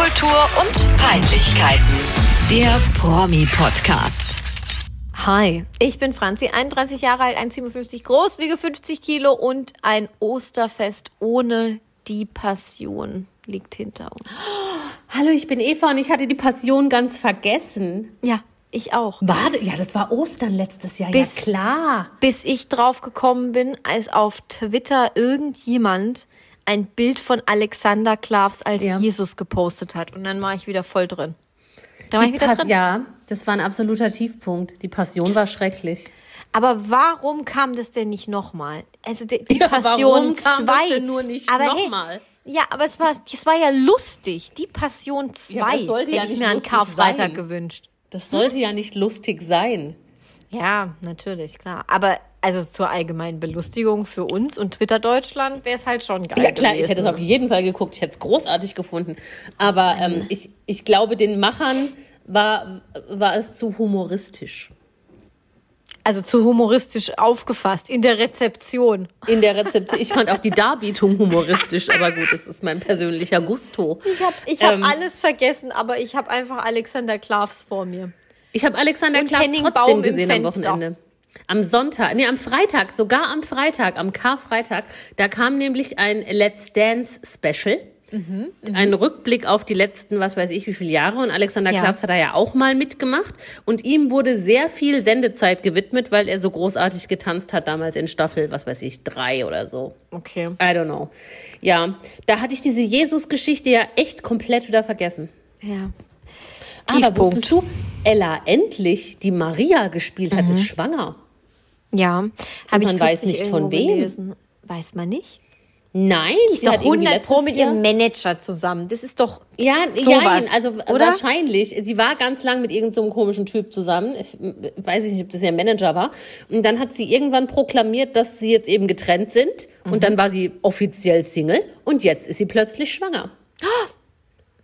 Popkultur und Peinlichkeiten. Der Promi-Podcast. Hi, ich bin Franzi, 31 Jahre alt, 1,57 groß, wiege 50 Kilo und ein Osterfest ohne die Passion liegt hinter uns. Hallo, ich bin Eva und ich hatte die Passion ganz vergessen. Ja, ich auch. Warte, ja, das war Ostern letztes Jahr. Bis- ja, klar. Bis ich drauf gekommen bin, als auf Twitter irgendjemand ein Bild von Alexander Klavs als Ja. Jesus gepostet hat. Und dann war ich wieder voll drin. Da war Die ich wieder Pas drin. ja, das war ein absoluter Tiefpunkt. Die Passion war schrecklich. Aber warum kam das denn nicht nochmal? Also die, die Ja, Passion warum kam das 2. denn nur nicht nochmal? Hey, ja, aber es war, es war ja lustig. Die Passion 2 Ja, hätte ja ich mir an Karfreitag sein. gewünscht. Das sollte ja nicht lustig sein. Ja, natürlich, klar. Aber also zur allgemeinen Belustigung für uns und Twitter Deutschland wäre es halt schon geil. Ja, klar, ich gewesen. hätte es auf jeden Fall geguckt. Ich hätte es großartig gefunden. Aber ähm, ich, ich glaube, den Machern war, war es zu humoristisch. Also zu humoristisch aufgefasst in der Rezeption. In der Rezeption. Ich fand auch die Darbietung humoristisch, aber gut, das ist mein persönlicher Gusto. Ich habe ich hab Ähm, alles vergessen, aber ich habe einfach Alexander Klavs vor mir. Ich habe Alexander Henning trotzdem Baum gesehen am. Wochenende. Am Sonntag, nee, am Freitag, sogar am Freitag, am Karfreitag, da kam nämlich ein Let's Dance Special. Mhm, Ein Rückblick auf die letzten, was weiß ich, wie viele Jahre. Und Alexander Ja. Klaas hat da ja auch mal mitgemacht. Und ihm wurde sehr viel Sendezeit gewidmet, weil er so großartig getanzt hat damals in Staffel, was weiß ich, drei oder so. Okay. I don't know. Ja, da hatte ich diese Jesus-Geschichte ja echt komplett wieder vergessen. Ja. Aber Tiefpunkt. wusstest du, Ella endlich, die Maria gespielt hat, ist schwanger. Ja, habe ich man weiß nicht von wem. Gelesen. Weiß man nicht? Nein, Ist sie doch hat irgendwie 100 Pro mit ihrem Manager zusammen. Das ist doch Ja, sowas, ja, also oder? wahrscheinlich. Sie war ganz lang mit irgendeinem so komischen Typ zusammen. Ich weiß ich nicht, ob das ihr Manager war. Und dann hat sie irgendwann proklamiert, dass sie jetzt eben getrennt sind. Mhm. Und dann war sie offiziell Single. Und jetzt ist sie plötzlich schwanger.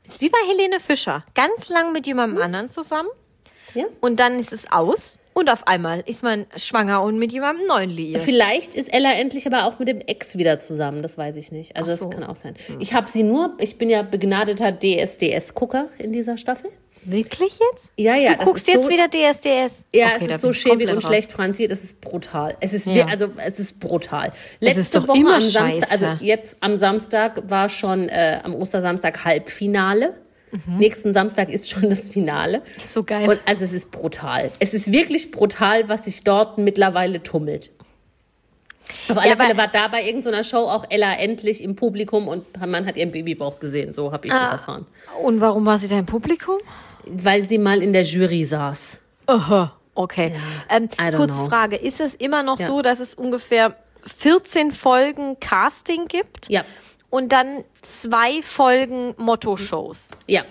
Ist wie bei Helene Fischer. Ganz lang mit jemandem anderen zusammen Ja. und dann ist es aus und auf einmal ist man schwanger und mit jemandem neuen liiert. Vielleicht ist Ella endlich aber auch mit dem Ex wieder zusammen, das weiß ich nicht. Also so. das kann auch sein. Ich habe sie nur, ich bin ja begnadeter DSDS-Gucker in dieser Staffel. Wirklich jetzt? Ja, ja, Du das guckst jetzt so- wieder DSDS? Ja, Okay, es ist so schäbig und raus. schlecht, Franzi, das ist brutal. Es ist, Ja. also es ist brutal. Letzte ist Woche am Samstag, scheiße. also jetzt am Samstag war schon äh, am Ostersamstag Halbfinale. Nächsten Samstag ist schon das Finale. Mhm. Ist so geil. Und also es ist brutal. Es ist wirklich brutal, was sich dort mittlerweile tummelt. Auf alle Ja, Fälle war da bei irgendeiner Show auch Ella endlich im Publikum und man hat ihren Babybauch gesehen. So habe ich das Ah. erfahren. Und warum war sie da im Publikum? Weil sie mal in der Jury saß. Aha. Okay. Ähm, I don't kurze know. Frage. Ist es immer noch Ja. so, dass es ungefähr 14 Folgen Casting gibt Ja, und dann zwei Folgen Motto-Shows? ja.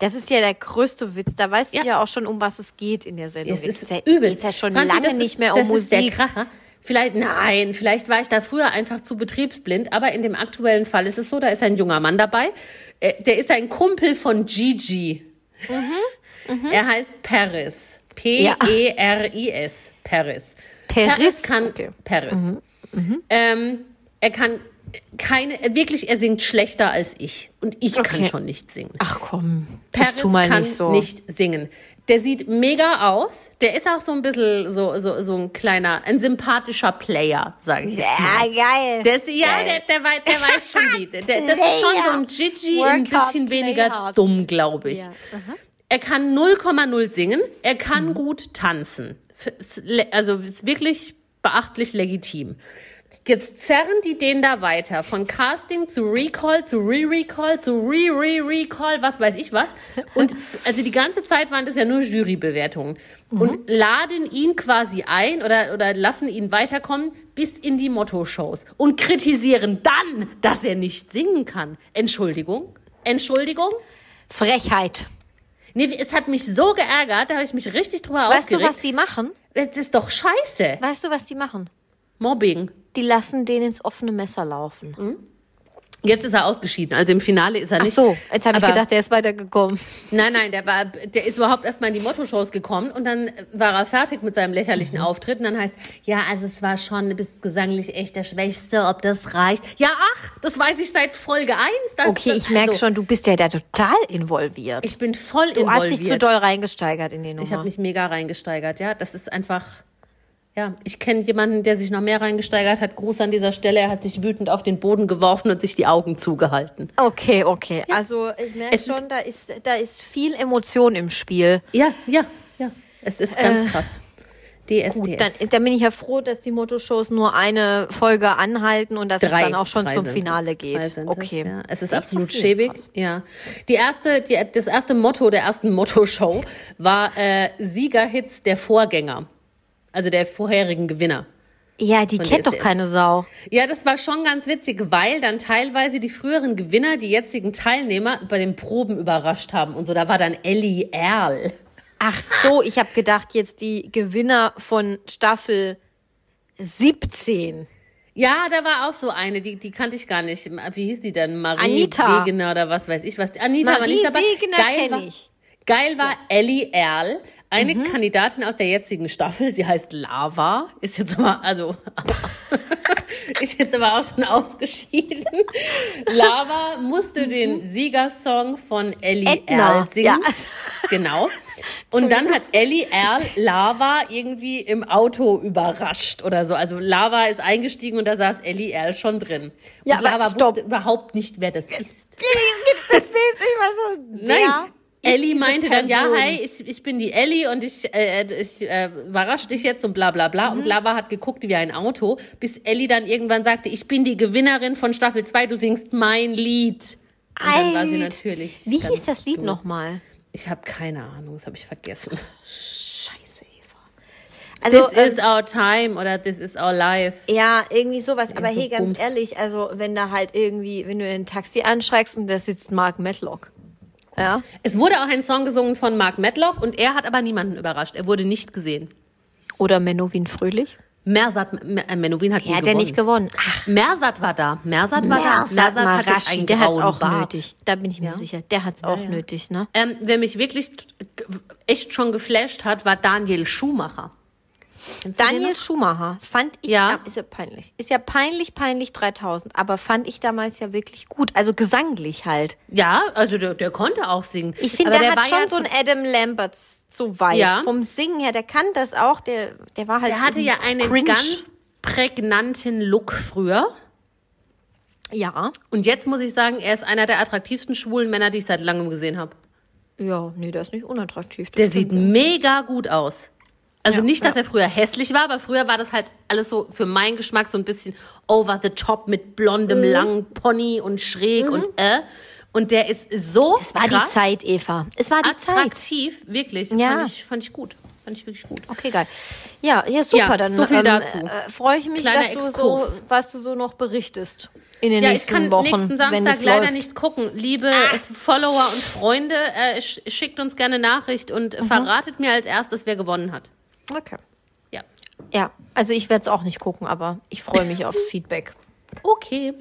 Das ist ja der größte Witz. Da weißt du Ja. ja auch schon, um was es geht in der Sendung. Es ist ja, übel. Geht's ja schon Franzi, lange nicht ist, mehr um das Ist der Musik. Kracher. Vielleicht, nein, vielleicht war ich da früher einfach zu betriebsblind, aber in dem aktuellen Fall ist es so, da ist ein junger Mann dabei, äh, der ist ein Kumpel von Gigi. Mhm, Er heißt Paris. P-E-R-I-S. Paris. Paris? kann, Okay. Mhm, Paris. Ähm, er kann keine, wirklich, er singt schlechter als ich. Und ich kann Okay. schon nicht singen. Ach komm, Paris tu mal kann nicht so. nicht singen. Der sieht mega aus. Der ist auch so ein bisschen so, so, so ein kleiner, ein sympathischer Player, sage ich jetzt Ja, mal. geil. Der ist, ja, der, der, weiß, der weiß schon wie. Der, der, das ist schon so ein Gigi, Work ein bisschen weniger hard. dumm, glaube ich. Ja, Er kann 0,0 singen. Er Mhm. kann gut tanzen. Also ist wirklich beachtlich legitim. Jetzt zerren die den da weiter. Von Casting zu Recall, zu Re-Recall, zu Re-Re-Recall, was weiß ich was. Und also die ganze Zeit waren das ja nur Jurybewertungen. Und laden ihn quasi ein oder, oder lassen ihn weiterkommen bis in die Motto-Shows. Und kritisieren dann, dass er nicht singen kann. Entschuldigung? Entschuldigung? Frechheit. Nee, es hat mich so geärgert, da habe ich mich richtig drüber Weißt du, aufgeregt. was die machen? Es ist doch scheiße. Weißt du, was die machen? Mobbing. Die lassen den ins offene Messer laufen. Jetzt ist er ausgeschieden. Also im Finale ist er Ach nicht. so, jetzt habe ich gedacht, der ist weitergekommen. Nein, nein, der war, der ist überhaupt erstmal in die Motto-Shows gekommen und dann war er fertig mit seinem lächerlichen Mhm. Auftritt und dann heißt, ja, also es war schon, du bist gesanglich echt der Schwächste, ob das reicht. Ja, ach, das weiß ich seit Folge 1. Das, Okay, das, ich merke also, schon, du bist ja da total involviert. Ich bin voll du hast involviert. dich zu doll reingesteigert in die Nummer. Ich habe mich mega reingesteigert, ja. Das ist einfach, ja, ich kenne jemanden, der sich noch mehr reingesteigert hat. Gruß an dieser Stelle. Er hat sich wütend auf den Boden geworfen und sich die Augen zugehalten. okay, okay. Also ich merke Es ist- schon, da ist, da ist viel Emotion im Spiel. Ja, ja, ja. Es ist ganz krass. DSDS. Äh, Gut, dann, dann bin ich ja froh, dass die Motto-Shows nur eine Folge anhalten und dass es dann auch schon drei zum Finale es. Drei geht. Okay. Es, ja. es ist Nicht absolut so schäbig. Ja. Die erste, die, das erste Motto der ersten Motto-Show war äh, Siegerhits der Vorgänger. Also der vorherigen Gewinner. Ja, die kennt doch keine Sau. Ja, das war schon ganz witzig, weil dann teilweise die früheren Gewinner die jetzigen Teilnehmer bei den Proben überrascht haben und so. Da war dann Ellie Erl. Ach so, ich habe gedacht, jetzt die Gewinner von Staffel 17. Ja, da war auch so eine, die, die kannte ich gar nicht. Wie hieß die denn? Marie Anita. Wegener oder was weiß ich was. Anita war Marie nicht dabei. Wegener Geil war, ich. geil war Ellie Erl, eine Mhm. Kandidatin aus der jetzigen Staffel. Sie heißt Lava. Ist jetzt aber, also, ist jetzt aber auch schon ausgeschieden. Lava musste den Siegersong von Ellie Mhm. Edna, Erl singen. ja. Genau. Und dann hat Ellie Erl Lava irgendwie im Auto überrascht oder so. Also Lava ist eingestiegen und da saß Ellie Erl schon drin. Und Ja, aber Lava stopp. wusste überhaupt nicht, wer das ist. Das ist immer so. Nein. Ellie meinte dann, ja, Person? hi, ich, ich bin die Ellie und ich, äh, ich äh, überrasche dich jetzt und bla bla bla. Mhm. Und Lava hat geguckt wie ein Auto, bis Ellie dann irgendwann sagte, ich bin die Gewinnerin von Staffel 2, du singst mein Lied. Und dann war sie Alt. natürlich. Wie hieß das Lied nochmal? Ich habe keine Ahnung, das habe ich vergessen. Scheiße, Eva. Also, This ähm, is our time oder This is our life. ja, irgendwie sowas. Aber so hey, ganz Bums. ehrlich, also wenn da halt irgendwie, wenn du in ein Taxi anschreibst und da sitzt Mark Matlock. Ja. Es wurde auch ein Song gesungen von Mark Matlock und er hat aber niemanden überrascht. Er wurde nicht gesehen. Oder Menowin Fröhlich. Mersat, äh, Menowin hat Er nie hat ja gewonnen. nicht gewonnen. Ach, Mersat war da. Mersat war da. Mersat Mersat hat einen der hat's auch Bart. nötig. Da bin ich mir Ja? sicher. Der hat's auch ja. nötig, ne? Ähm, wer mich wirklich echt schon geflasht hat, war Daniel Schumacher. Daniel? Schumacher fand ich, Ja. ist ja peinlich. Ist ja peinlich, peinlich 3000. Aber fand ich damals ja wirklich gut. Also gesanglich halt. Ja, also der, der konnte auch singen. Ich finde, Aber der, hat war schon ja so ein Adam Lambert so weit. Ja. Vom Singen her, der kann das auch. Der, der war halt. Der hatte ja einen cringe. ganz prägnanten Look früher. Ja. Und jetzt muss ich sagen, er ist einer der attraktivsten schwulen Männer, die ich seit langem gesehen habe. Ja, nee, der ist nicht unattraktiv. Der stimmt. sieht mega gut aus. Also Ja, nicht, dass ja. er früher hässlich war, aber früher war das halt alles so für meinen Geschmack so ein bisschen over the top mit blondem, Mhm. langen Pony und schräg und äh. Und der ist so Es war die krass, Zeit, Eva. Es war die Zeit. attraktiv, wirklich. Ja. Fand, ich, fand ich gut. Fand ich wirklich gut. Okay, geil. Ja, ja, super. Ja, dann so viel ähm, dazu. Äh, freue ich mich, Kleiner dass du so, was du so noch berichtest in den Ja, ich nächsten kann Wochen, nächsten Samstag leider läuft. Nicht gucken. Liebe Follower und Freunde, äh, sch schickt uns gerne Nachricht und Mhm. verratet mir als erstes, wer gewonnen hat. Okay. Ja. Ja, also ich werde es auch nicht gucken, aber ich freue mich aufs Feedback. Okay.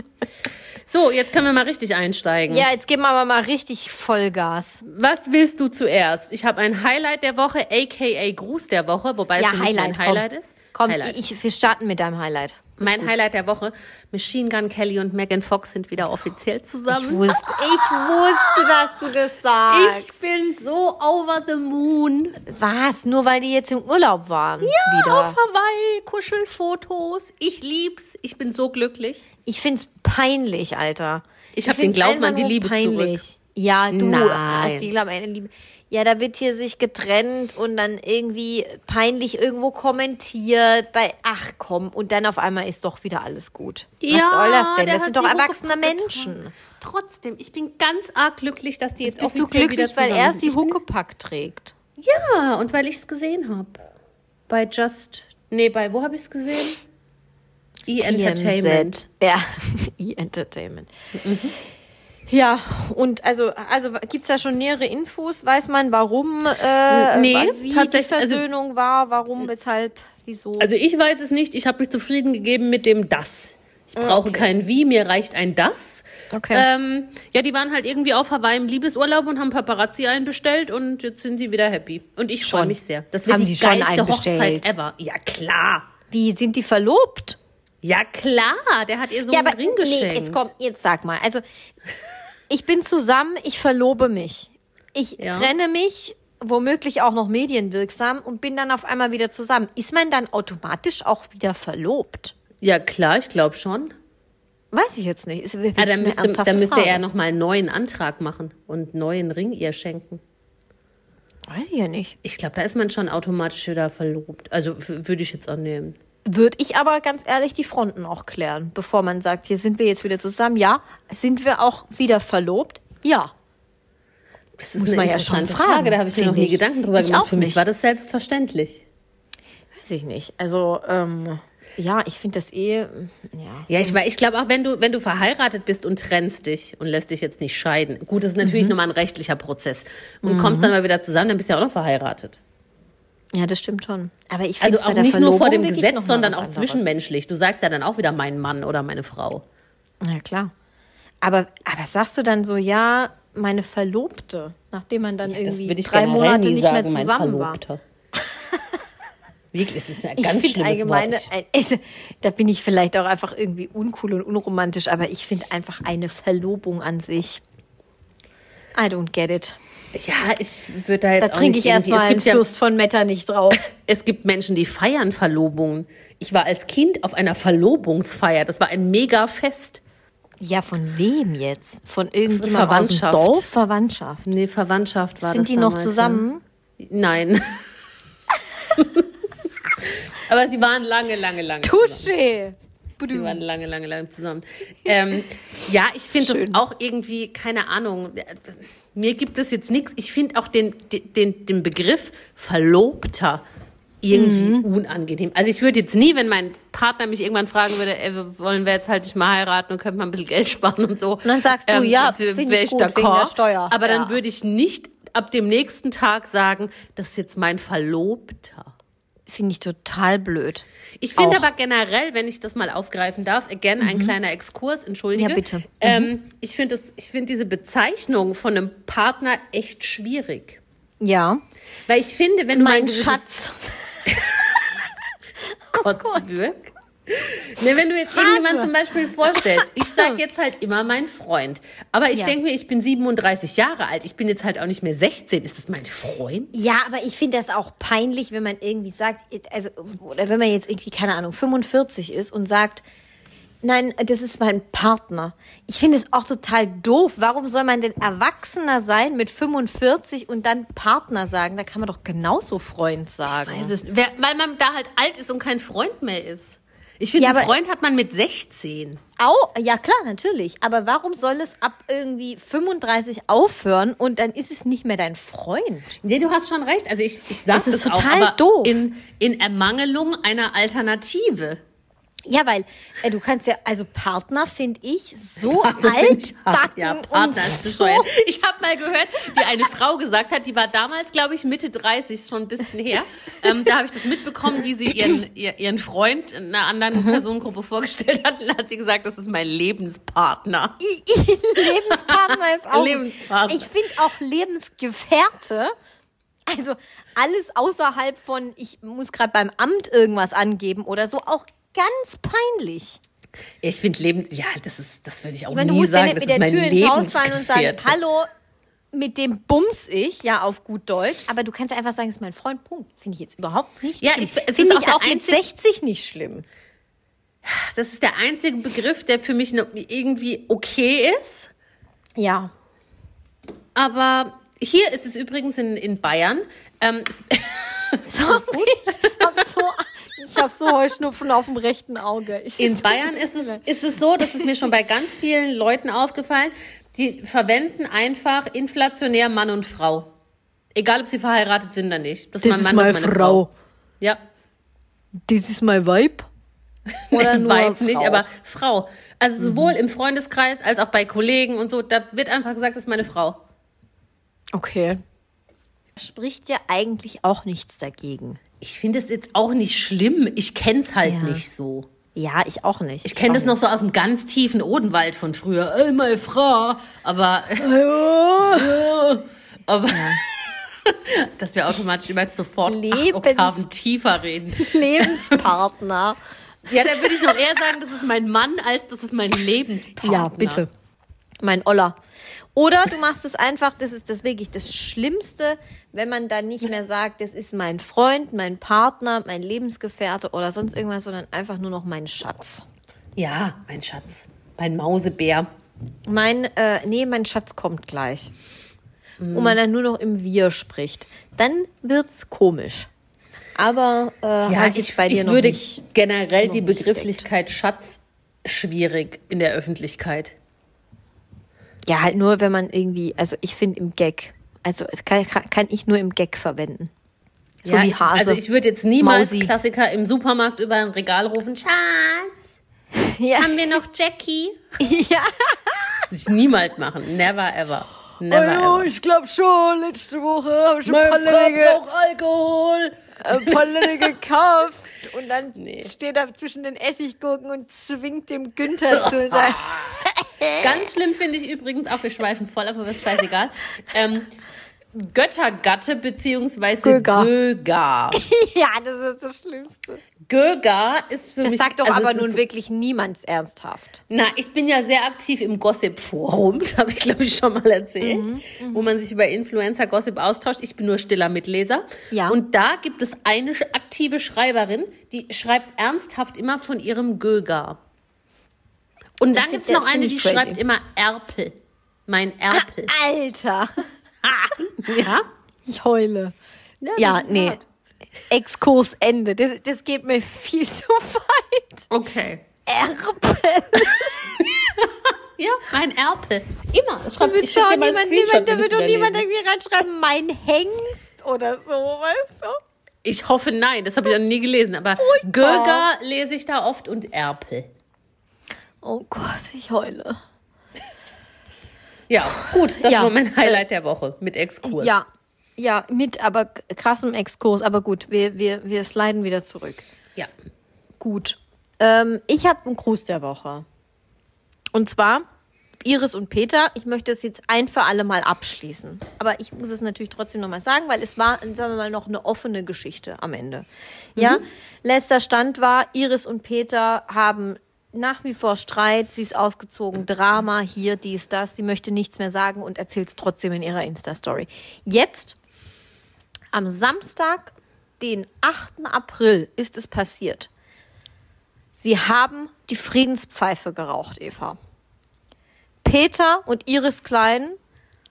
So, jetzt können wir mal richtig einsteigen. Ja, jetzt geben wir aber mal richtig Vollgas. Was willst du zuerst? Ich habe ein Highlight der Woche, aka Gruß der Woche, wobei Ja, es für mich Highlight, mein Highlight komm. ist. Komm, Highlight. Ich, wir starten mit deinem Highlight. Mein gut. Highlight der Woche, Machine Gun Kelly und Megan Fox sind wieder offiziell Ich zusammen. wusste, ich wusste, dass du das sagst. Ich bin so over the moon. Was? Nur weil die jetzt im Urlaub waren? Ja, wieder. auf Hawaii, Kuschelfotos. Ich lieb's. Ich bin so glücklich. Ich find's peinlich, Alter. Ich hab find's den Glauben an die Liebe peinlich. Ja, du Nein. hast die Glauben an die Liebe. Ja, da wird hier sich getrennt und dann irgendwie peinlich irgendwo kommentiert bei, ach komm, und dann auf einmal ist doch wieder alles gut. Was soll das denn? Das sind doch erwachsene. Menschen. Trotzdem, ich bin ganz arg glücklich, dass die jetzt, Bist du glücklich, weil er sie bin- Huckepack trägt? Ja, und weil ich es gesehen habe. Bei Just, nee, bei, wo habe ich es gesehen? E-Entertainment. TMZ. Ja, E-Entertainment. Ja, und also, also gibt's da schon nähere Infos? Weiß man, warum, äh, Nee, wie tatsächlich, die also- Versöhnung war, warum, weshalb, wieso? Also ich weiß es nicht, ich habe mich zufrieden gegeben mit dem Das. Ich brauche kein Wie, mir reicht ein Das. Okay. Ähm, ja, die waren halt irgendwie auf Hawaii im Liebesurlaub und haben Paparazzi einbestellt und jetzt sind sie wieder happy. Und ich freue mich sehr. Das wird Haben die, die schon geilste einbestellt? Hochzeit ever. Ja, klar. Wie sind die verlobt? Ja, klar. Der hat ihr so ja, einen aber Ring geschenkt. nee, jetzt komm, jetzt sag mal. Also ich bin zusammen, ich verlobe mich. Ich Ja. trenne mich, womöglich auch noch medienwirksam und bin dann auf einmal wieder zusammen. Ist man dann automatisch auch wieder verlobt? Ja, klar, ich glaube schon. Weiß ich jetzt nicht. Ist wirklich Ah, dann müsste, dann müsste Frage. er nochmal einen neuen Antrag machen und einen neuen Ring ihr schenken. Weiß ich ja nicht. Ich glaube, da ist man schon automatisch wieder verlobt. Also würde ich jetzt annehmen. Würde ich aber ganz ehrlich die Fronten auch klären, bevor man sagt, hier sind wir jetzt wieder zusammen. Ja, sind wir auch wieder verlobt? Ja. Das ist Muss eine man ja schon fragen, Frage. Da habe ich mir noch nie ich. Gedanken drüber Ich gemacht. Für mich war das selbstverständlich. Weiß ich nicht. Also, ähm, ja, ich finde das eh, ja. Ja, ich, ich glaube auch, wenn du, wenn du verheiratet bist und trennst dich und lässt dich jetzt nicht scheiden, gut, das ist natürlich Mhm. nochmal ein rechtlicher Prozess und kommst dann mal wieder zusammen, dann bist du ja auch noch verheiratet. Ja, das stimmt schon. Aber ich finde Also auch nicht nur vor Verlobung dem Gesetz, sondern auch anderes. zwischenmenschlich. Du sagst ja dann auch wieder mein Mann oder meine Frau. Ja, klar. Aber, aber sagst du dann so, ja, meine Verlobte, nachdem man dann Das irgendwie ich drei Monate nicht sagen, mehr zusammen war? Wirklich, es ist ein Ich ganz finde schlimmes allgemeine, Wort. also, da bin ich vielleicht auch einfach irgendwie uncool und unromantisch, aber ich finde einfach eine Verlobung an sich. I don't get it. Ja, ich würde da jetzt Da auch trinke nicht ich irgendwie- erstmal es einen gibt ja, Fürst von Metter nicht drauf. Es gibt Menschen, die feiern Verlobungen. Ich war als Kind auf einer Verlobungsfeier. Das war ein mega Fest. Ja, von wem jetzt? Von irgendjemandem aus dem Verwandtschaft. Dorf? Verwandtschaft. Nee, Verwandtschaft war Sind das die noch zusammen? Ja. Nein. Aber sie waren lange, lange, lange. zusammen. Touché. Sie waren lange, lange, lange zusammen. Ähm, ja, ich finde das auch irgendwie, keine Ahnung, mir gibt es jetzt nichts. Ich finde auch den, den, den Begriff Verlobter irgendwie Mhm. unangenehm. Also ich würde jetzt nie, wenn mein Partner mich irgendwann fragen würde, ey, wollen wir jetzt halt nicht mal heiraten und können mal ein bisschen Geld sparen und so. Und dann sagst du, ja, find ich gut, wegen der Steuer. Aber dann Ja. würde ich nicht ab dem nächsten Tag sagen, das ist jetzt mein Verlobter. Finde ich total blöd. Ich finde. Mhm. aber generell, wenn ich das mal aufgreifen darf, again, ein kleiner Exkurs, entschuldige. Ja, bitte. Mhm. Ähm, ich finde finde diese Bezeichnung von einem Partner echt schwierig. Ja. Weil ich finde, wenn du Mein ein gewisses Schatz. Kotzwürg. Ne, wenn du jetzt irgendjemand zum Beispiel vorstellst, ich sage jetzt halt immer mein Freund. Aber ich Ja. denke mir, ich bin 37 Jahre alt, ich bin jetzt halt auch nicht mehr 16. Ist das mein Freund? Ja, aber ich finde das auch peinlich, wenn man irgendwie sagt, also, oder wenn man jetzt irgendwie, keine Ahnung, 45 ist und sagt, nein, das ist mein Partner. Ich finde es auch total doof. Warum soll man denn Erwachsener sein mit 45 und dann Partner sagen? Da kann man doch genauso Freund sagen. Weiß es, wer, weil man da halt alt ist und kein Freund mehr ist. Ich finde, Ja, einen Freund hat man mit 16. Au, ja klar, natürlich. Aber warum soll es ab irgendwie 35 aufhören und dann ist es nicht mehr dein Freund? Nee, du hast schon recht. Also ich, ich sage Das ist es total auch, doof. In, in Ermangelung einer Alternative. Ja, weil äh, du kannst ja, also Partner finde ich so altbacken Ja, Partner und ist so. Ich habe mal gehört, wie eine Frau gesagt hat, die war damals, glaube ich, Mitte 30, schon ein bisschen her. Ähm, da habe ich das mitbekommen, wie sie ihren, ihr, ihren Freund in einer anderen Mhm. Personengruppe vorgestellt hat. Und dann hat sie gesagt, das ist mein Lebenspartner. Lebenspartner ist auch. Lebenspartner. Ich finde auch Lebensgefährte. Also alles außerhalb von, ich muss gerade beim Amt irgendwas angeben oder so, auch ganz peinlich. Ich finde Leben, ja, das ist, das würde ich auch Ich meine, du nie musst ja sagen. nicht mit der Tür ins Haus fallen und sagen, hallo, mit dem bums ich, ja, auf gut Deutsch. Aber du kannst einfach sagen, das ist mein Freund, Punkt. Finde ich jetzt überhaupt nicht Ja, schlimm. ich- es ist Finde auch ich auch mit einzige- 60 nicht schlimm. Das ist der einzige Begriff, der für mich irgendwie okay ist. Ja. Aber hier ist es übrigens in, in Bayern. Ähm, Sorry, ich habe so, ich hab so Heuschnupfen auf dem rechten Auge. Ich, in Bayern ist es, ist es so, das ist mir schon bei ganz vielen Leuten aufgefallen, die verwenden einfach inflationär Mann und Frau. Egal, ob sie verheiratet sind oder nicht. Das, Das ist meine Frau. Ja, Das ist mein Vibe. Oder nur Weib nicht, Frau? Mhm. aber Frau. Also sowohl im Freundeskreis als auch bei Kollegen und so, da wird einfach gesagt, das ist meine Frau. Okay. Spricht ja eigentlich auch nichts dagegen. Ich finde es jetzt auch nicht schlimm. Ich kenne es halt Ja. nicht so. Ja, ich auch nicht. Ich kenne das noch so aus dem ganz tiefen Odenwald von früher. Ey, meine Frau. Aber. aber. dass wir automatisch immer sofort Lebens- Oktaven tiefer reden. Lebenspartner. Ja, da würde ich noch eher sagen, das ist mein Mann, als das ist mein Lebenspartner. Ja, bitte. Mein Oller. Oder du machst es einfach, das ist das wirklich das Schlimmste, wenn man dann nicht mehr sagt, das ist mein Freund, mein Partner, mein Lebensgefährte oder sonst irgendwas, sondern einfach nur noch mein Schatz. Ja, mein Schatz. Mein Mausebär. Mein, äh, nee, mein Schatz kommt gleich. Und man dann nur noch im Wir spricht. Dann wird's komisch. Aber äh, Ja, halt ich, bei dir ich noch würde nicht. generell die Begrifflichkeit Schatz schwierig in der Öffentlichkeit. Ja, halt nur, wenn man irgendwie, also ich finde im Gag. Also es kann, kann, kann ich nur im Gag verwenden. So ja, wie ich, Hase. also ich würde jetzt niemals Mausi. Klassiker im Supermarkt über ein Regal rufen, Schatz, ja. haben wir noch Jackie? ja. Das ich niemals machen. Never ever. Never ever. Oh, ich glaube schon, letzte Woche habe ich ein paar Länge, braucht Alkohol. ein paar Länge gekauft. Und dann Nee. steht er zwischen den Essiggurken und zwingt dem Günther zu sagt, Ganz schlimm finde ich übrigens auch, wir schweifen voll, aber ist scheißegal. Ähm, Göttergatte beziehungsweise Göger. Ja, das ist das Schlimmste. Göger ist für Das mich. sagt doch also aber nun wirklich niemand ernsthaft. Na, ich bin ja sehr aktiv im Gossip-Forum, das habe ich glaube ich schon mal erzählt, Mhm, wo man sich über Influencer-Gossip austauscht. Ich bin nur stiller Mitleser. Ja. Und da gibt es eine aktive Schreiberin, die schreibt ernsthaft immer von ihrem Göger. Und dann gibt es noch eine, die crazy. schreibt immer Erpel. Mein Erpel. Alter, ja? ich heule. Ja, Ja, nee. hart. Exkurs Ende. Das, das geht mir viel zu weit. Okay. Erpel. Ja, mein Erpel. Immer. Schreibt, ich einen niemand, niemand, da wird doch niemand irgendwie reinschreiben, mein Hengst oder so, weißt du? Ich hoffe, nein. Das habe ich noch nie gelesen. Aber Göger lese ich da oft und Erpel. Oh Gott, ich heule. Ja, gut, das Ja, war mein Highlight der Woche mit Exkurs. Ja, ja, mit aber krassem Exkurs. Aber gut, wir, wir, wir sliden wieder zurück. ja. Gut. Ähm, ich habe einen Gruß der Woche. Und zwar Iris und Peter. Ich möchte es jetzt ein für alle Mal abschließen. Aber ich muss es natürlich trotzdem nochmal sagen, weil es war, sagen wir mal, noch eine offene Geschichte am Ende. Ja, letzter Stand war, Iris und Peter haben nach wie vor Streit. Sie ist ausgezogen, Drama, hier, dies, das. Sie möchte nichts mehr sagen und erzählt es trotzdem in ihrer Insta-Story. Jetzt, am Samstag, den 8. April, ist es passiert. Sie haben die Friedenspfeife geraucht, Eva. Peter und Iris Klein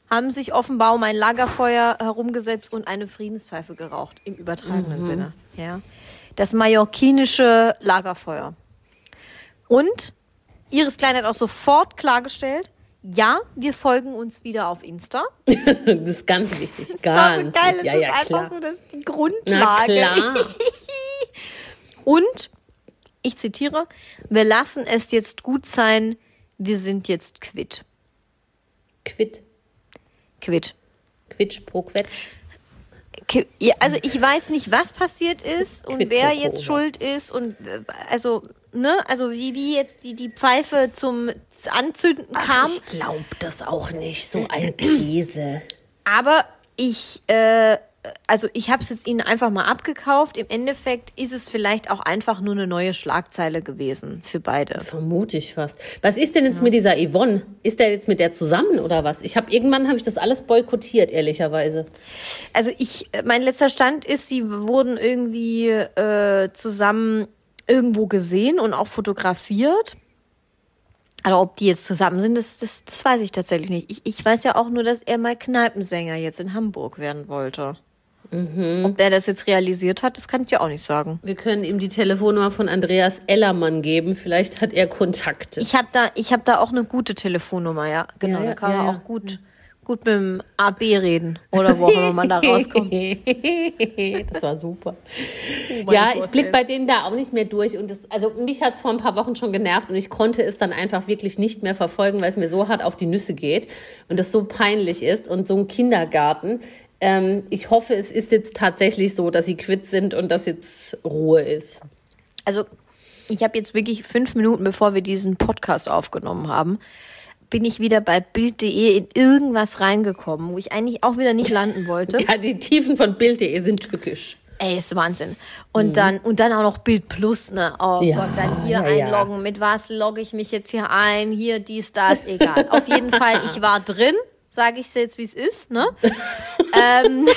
haben sich offenbar um ein Lagerfeuer herumgesetzt und eine Friedenspfeife geraucht, im übertragenen Sinne. Ja. Das mallorquinische Lagerfeuer. Und Iris Klein hat auch sofort klargestellt, ja, wir folgen uns wieder auf Insta. Das ist ganz wichtig. Das Ganz so geil, wichtig. das Ja, ist ja, einfach klar. so das die Na Grundlage. klar. Und, ich zitiere, wir lassen es jetzt gut sein, wir sind jetzt quitt. Quitt. Quitt. Quitsch pro Quetsch. Ja, also ich weiß nicht, was passiert ist und Quid wer jetzt ja. schuld ist und äh, also ne, also wie wie jetzt die die Pfeife zum Anzünden kam. Ich glaube das auch nicht. So ein Käse. Aber ich, äh, also ich habe es jetzt ihnen einfach mal abgekauft. Im Endeffekt ist es vielleicht auch einfach nur eine neue Schlagzeile gewesen für beide. Vermute ich fast. Was ist denn jetzt mit dieser Yvonne? Ist der jetzt mit der zusammen oder was? Ich habe irgendwann habe ich das alles boykottiert, ehrlicherweise. Also ich, äh, mein letzter Stand ist, sie wurden irgendwie äh, zusammen irgendwo gesehen und auch fotografiert. Aber ob die jetzt zusammen sind, das, das, das weiß ich tatsächlich nicht. Ich, ich weiß ja auch nur, dass er mal Kneipensänger jetzt in Hamburg werden wollte. Ob der das jetzt realisiert hat, das kann ich ja auch nicht sagen. Wir können ihm die Telefonnummer von Andreas Ellermann geben. Vielleicht hat er Kontakte. Ich habe da, ich hab da auch eine gute Telefonnummer, ja. Genau, Ja, ja, da kann man ja. auch gut, gut mit dem AB reden. Oder wo auch immer man da rauskommt. das war super. mein ja, Gott, ich blick ey. bei denen da auch nicht mehr durch. Und das, also mich hat es vor ein paar Wochen schon genervt und ich konnte es dann einfach wirklich nicht mehr verfolgen, weil es mir so hart auf die Nüsse geht und es so peinlich ist und so ein Kindergarten. Ähm, ich hoffe, es ist jetzt tatsächlich so, dass sie quitt sind und dass jetzt Ruhe ist. Also Ich habe jetzt wirklich fünf Minuten, bevor wir diesen Podcast aufgenommen haben, bin ich wieder bei Bild.de in irgendwas reingekommen, wo ich eigentlich auch wieder nicht landen wollte. Ja, die Tiefen von Bild.de sind tückisch. Ey, ist Wahnsinn. Und dann und dann auch noch Bild Plus, ne? Oh Ja, Gott, dann hier ja, ja. einloggen. Mit was logge ich mich jetzt hier ein? Hier dies, das, egal. Auf jeden Fall, ich war drin, sage ich jetzt, wie es ist, ne? ähm,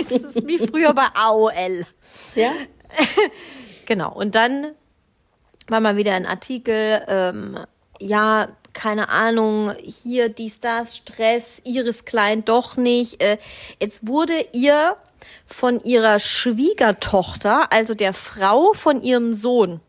es ist wie früher bei AOL. Ja? Genau. Und dann war mal wieder ein Artikel, ähm, ja, keine Ahnung, hier dies, das, Stress, Iris Klein doch nicht. Äh, jetzt wurde ihr von ihrer Schwiegertochter, also der Frau von ihrem Sohn,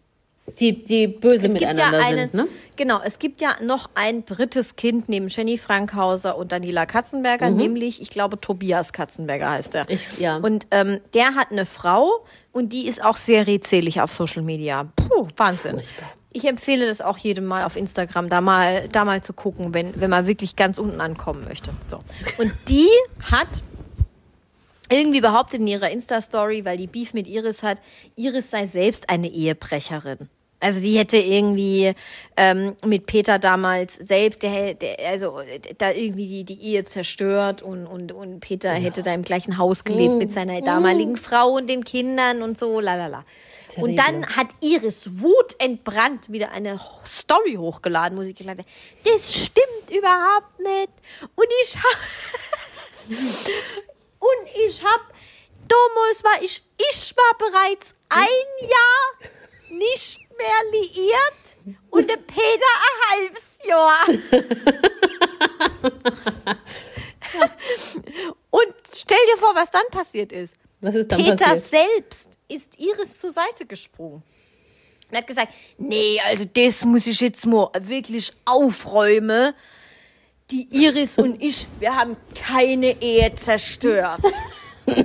Die, die böse es gibt ja miteinander einen, sind, ne? genau, es gibt ja noch ein drittes Kind neben Jenny Frankhauser und Daniela Katzenberger, nämlich, ich glaube, Tobias Katzenberger heißt er. Mhm. Ich- ja. Und ähm, der hat eine Frau und die ist auch sehr redselig auf Social Media. Puh, Wahnsinn. Furchtbar. Ich empfehle das auch jedem mal auf Instagram, da mal, da mal zu gucken, wenn, wenn man wirklich ganz unten ankommen möchte. So. Und die hat irgendwie behauptet in ihrer Insta-Story, weil die Beef mit Iris hat, Iris sei selbst eine Ehebrecherin. Also die hätte irgendwie ähm, mit Peter damals selbst, der, der also da irgendwie die, die Ehe zerstört und, und, und Peter hätte da im gleichen Haus gelebt mit seiner damaligen Frau und den Kindern und so, lalala. Und Terrible. dann hat Iris Wut entbrannt wieder eine Story hochgeladen, wo sie gesagt hat, das stimmt überhaupt nicht. Und ich hab, und ich hab, damals war ich, ich war bereits ein Jahr nicht mehr liiert und der Peter ein halbes Jahr. und stell dir vor, was dann passiert ist. Was ist dann Peter passiert? selbst ist Iris zur Seite gesprungen. Und hat gesagt, nee, also das muss ich jetzt mal wirklich aufräumen. Die Iris und ich, wir haben keine Ehe zerstört. also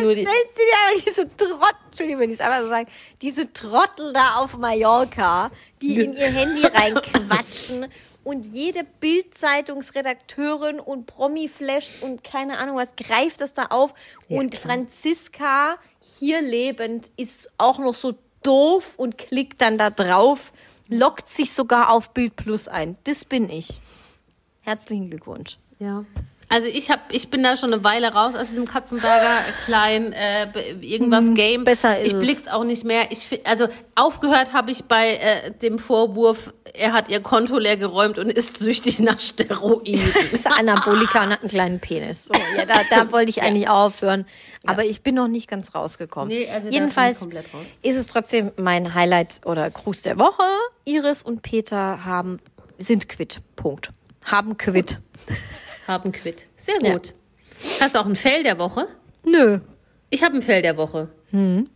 Nur die- stellst du dir diese Trottel, Entschuldigung, wenn ich es einfach so sage, diese Trottel da auf Mallorca, die in ihr Handy reinquatschen und jede Bildzeitungsredakteurin und Promi-Flash und keine Ahnung was greift das da auf und Franziska hier lebend ist auch noch so doof und klickt dann da drauf, lockt sich sogar auf Bild Plus ein. Das bin ich. Herzlichen Glückwunsch. Ja. Also ich hab, ich bin da schon eine Weile raus aus diesem Katzenberger klein äh, irgendwas Game. Mhm. besser ist ich blick's auch nicht mehr. Ich also aufgehört habe ich bei äh, dem Vorwurf, er hat ihr Konto leer geräumt und ist süchtig nach Steroiden. Das ist Anabolika und hat einen kleinen Penis. So, ja, da, da wollte ich eigentlich aufhören. Aber ich bin noch nicht ganz rausgekommen. Nee, also Jedenfalls raus. ist es trotzdem mein Highlight oder Gruß der Woche. Iris und Peter haben, sind quitt. Punkt. Haben quitt. Haben quitt. Sehr Ja. gut. Hast du auch ein Fell der Woche? Nö. Ich habe ein Fell der Woche. Hm.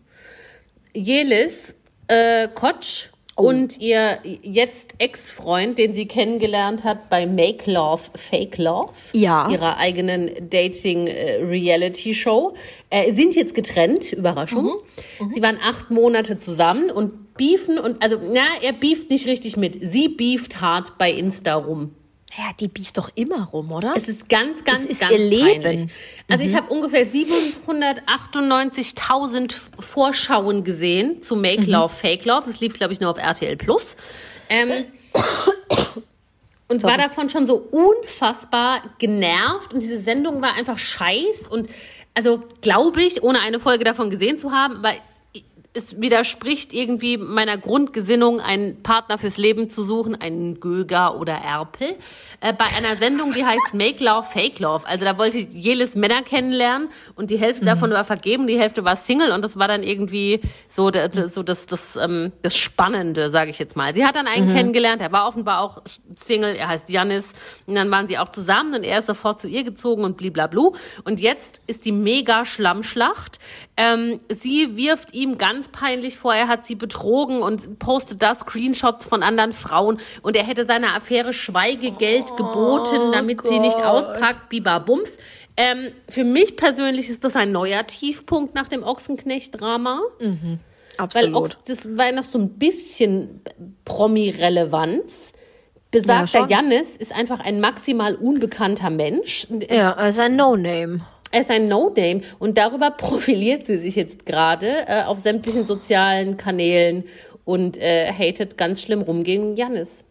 Jelis äh, Kotsch Oh. und ihr jetzt Ex-Freund, den sie kennengelernt hat bei Make Love, Fake Love, Ja. ihrer eigenen Dating-Reality-Show, äh, sind jetzt getrennt. Überraschung. Mhm. Sie waren acht Monate zusammen und beefen und also na, er beeft nicht richtig mit. Sie beeft hart bei Insta rum. Ja, die bieft doch immer rum, oder? Es ist ganz, ganz, ist ganz ihr Leben. peinlich. Also ich habe ungefähr 798.000 Vorschauen gesehen zu Make Love, Fake Love. Es lief, glaube ich, nur auf RTL Plus. Ähm, und war davon schon so unfassbar genervt. Und diese Sendung war einfach scheiß. Und also glaube ich, ohne eine Folge davon gesehen zu haben, aber es widerspricht irgendwie meiner Grundgesinnung, einen Partner fürs Leben zu suchen, einen Göger oder Erpel, äh, bei einer Sendung, die heißt Make Love, Fake Love. Also da wollte Jelis Männer kennenlernen und die Hälfte davon war vergeben, die Hälfte war Single und das war dann irgendwie so, so das, das, ähm, das Spannende, sage ich jetzt mal. Sie hat dann einen kennengelernt, er war offenbar auch Single, er heißt Janis und dann waren sie auch zusammen und er ist sofort zu ihr gezogen und bliblablu. Und jetzt ist die mega Schlammschlacht. Ähm, sie wirft ihm ganz peinlich vor, er hat sie betrogen und postet da Screenshots von anderen Frauen und er hätte seiner Affäre Schweigegeld geboten, damit sie nicht auspackt, bibabums. Ähm, für mich persönlich ist das ein neuer Tiefpunkt nach dem Ochsenknecht-Drama. Weil Absolut. auch, das war noch so ein bisschen Promi-Relevanz. Besagter Ja. Jannis ist einfach ein maximal unbekannter Mensch. ja, also ein No-Name. Er ist ein No-Name und darüber profiliert sie sich jetzt gerade äh, auf sämtlichen sozialen Kanälen und äh, hatet ganz schlimm rum gegen Janis.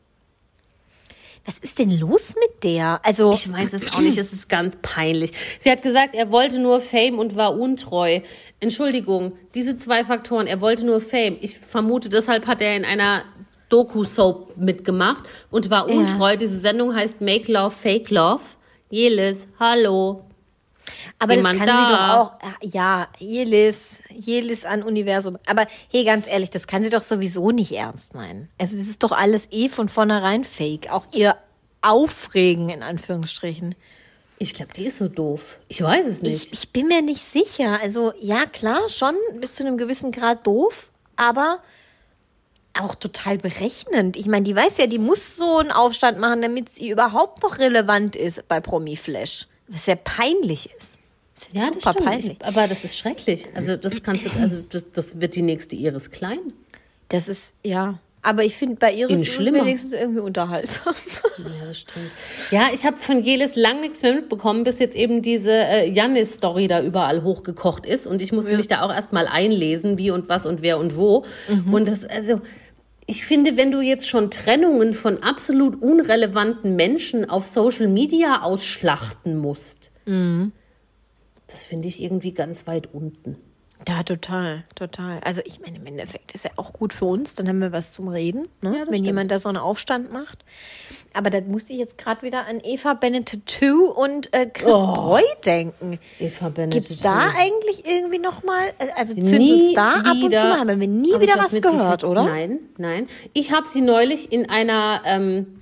Was ist denn los mit der? Also Ich weiß es auch nicht, es ist ganz peinlich. Sie hat gesagt, er wollte nur Fame und war untreu. Entschuldigung, diese zwei Faktoren, er wollte nur Fame. Ich vermute, deshalb hat er in einer Doku-Soap mitgemacht und war untreu. Diese Sendung heißt Make Love, Fake Love. Jelis, hallo. Aber das kann sie doch da? auch, ja, Jelis, Jelis an Universum. Aber hey, ganz ehrlich, das kann sie doch sowieso nicht ernst meinen. Also das ist doch alles eh von vornherein fake. Auch ihr Aufregen in Anführungsstrichen. Ich glaube, die ist so doof. Ich weiß es nicht. Ich, ich bin mir nicht sicher. Also ja, klar, schon bis zu einem gewissen Grad doof, aber auch total berechnend. Ich meine, die weiß ja, die muss so einen Aufstand machen, damit sie überhaupt noch relevant ist bei Promi Flash. Was ja peinlich ist. Ist ja, das stimmt. peinlich. Ich, aber das ist schrecklich. Also das kannst du, also das, das wird die nächste Iris Klein. Das ist, ja. Aber ich finde, bei Iris In ist es wenigstens irgendwie unterhaltsam. Ja, das stimmt. Ja, ich habe von Jelis lang nichts mehr mitbekommen, bis jetzt eben diese äh, Janis-Story da überall hochgekocht ist. Und ich musste mich da auch erstmal einlesen, wie und was und wer und wo. Und das, also, ich finde, wenn du jetzt schon Trennungen von absolut unrelevanten Menschen auf Social Media ausschlachten musst, das finde ich irgendwie ganz weit unten. Ja, total, total. Also ich meine, im Endeffekt ist ja auch gut für uns, dann haben wir was zum Reden, ne? Ja, wenn stimmt. jemand da so einen Aufstand macht. Aber da musste ich jetzt gerade wieder an Eva Benedict 2 und äh, Chris Oh. Breu denken. Eva Benedict. Gibt's da eigentlich irgendwie noch mal, äh, also Nie zündelt's da ab und zu mal? Haben wir nie Hab wieder was gehört, oder? Nein, nein. Ich habe sie neulich in einer ähm,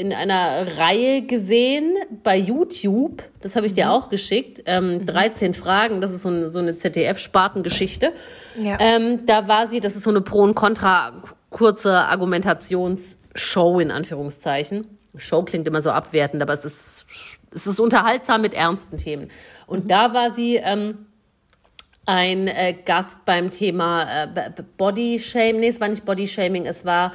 in einer Reihe gesehen bei YouTube. Das habe ich Mhm. dir auch geschickt. Ähm, 13 Fragen. Das ist so eine, so eine ZDF-Spartengeschichte. Ja. Ähm, da war sie. Das ist so eine Pro und Contra kurze Argumentationsshow in Anführungszeichen. Show klingt immer so abwertend, aber es ist es ist unterhaltsam mit ernsten Themen. Und Mhm. da war sie ähm, ein äh, Gast beim Thema äh, Body Shaming. Nee, es war nicht Body Shaming, es war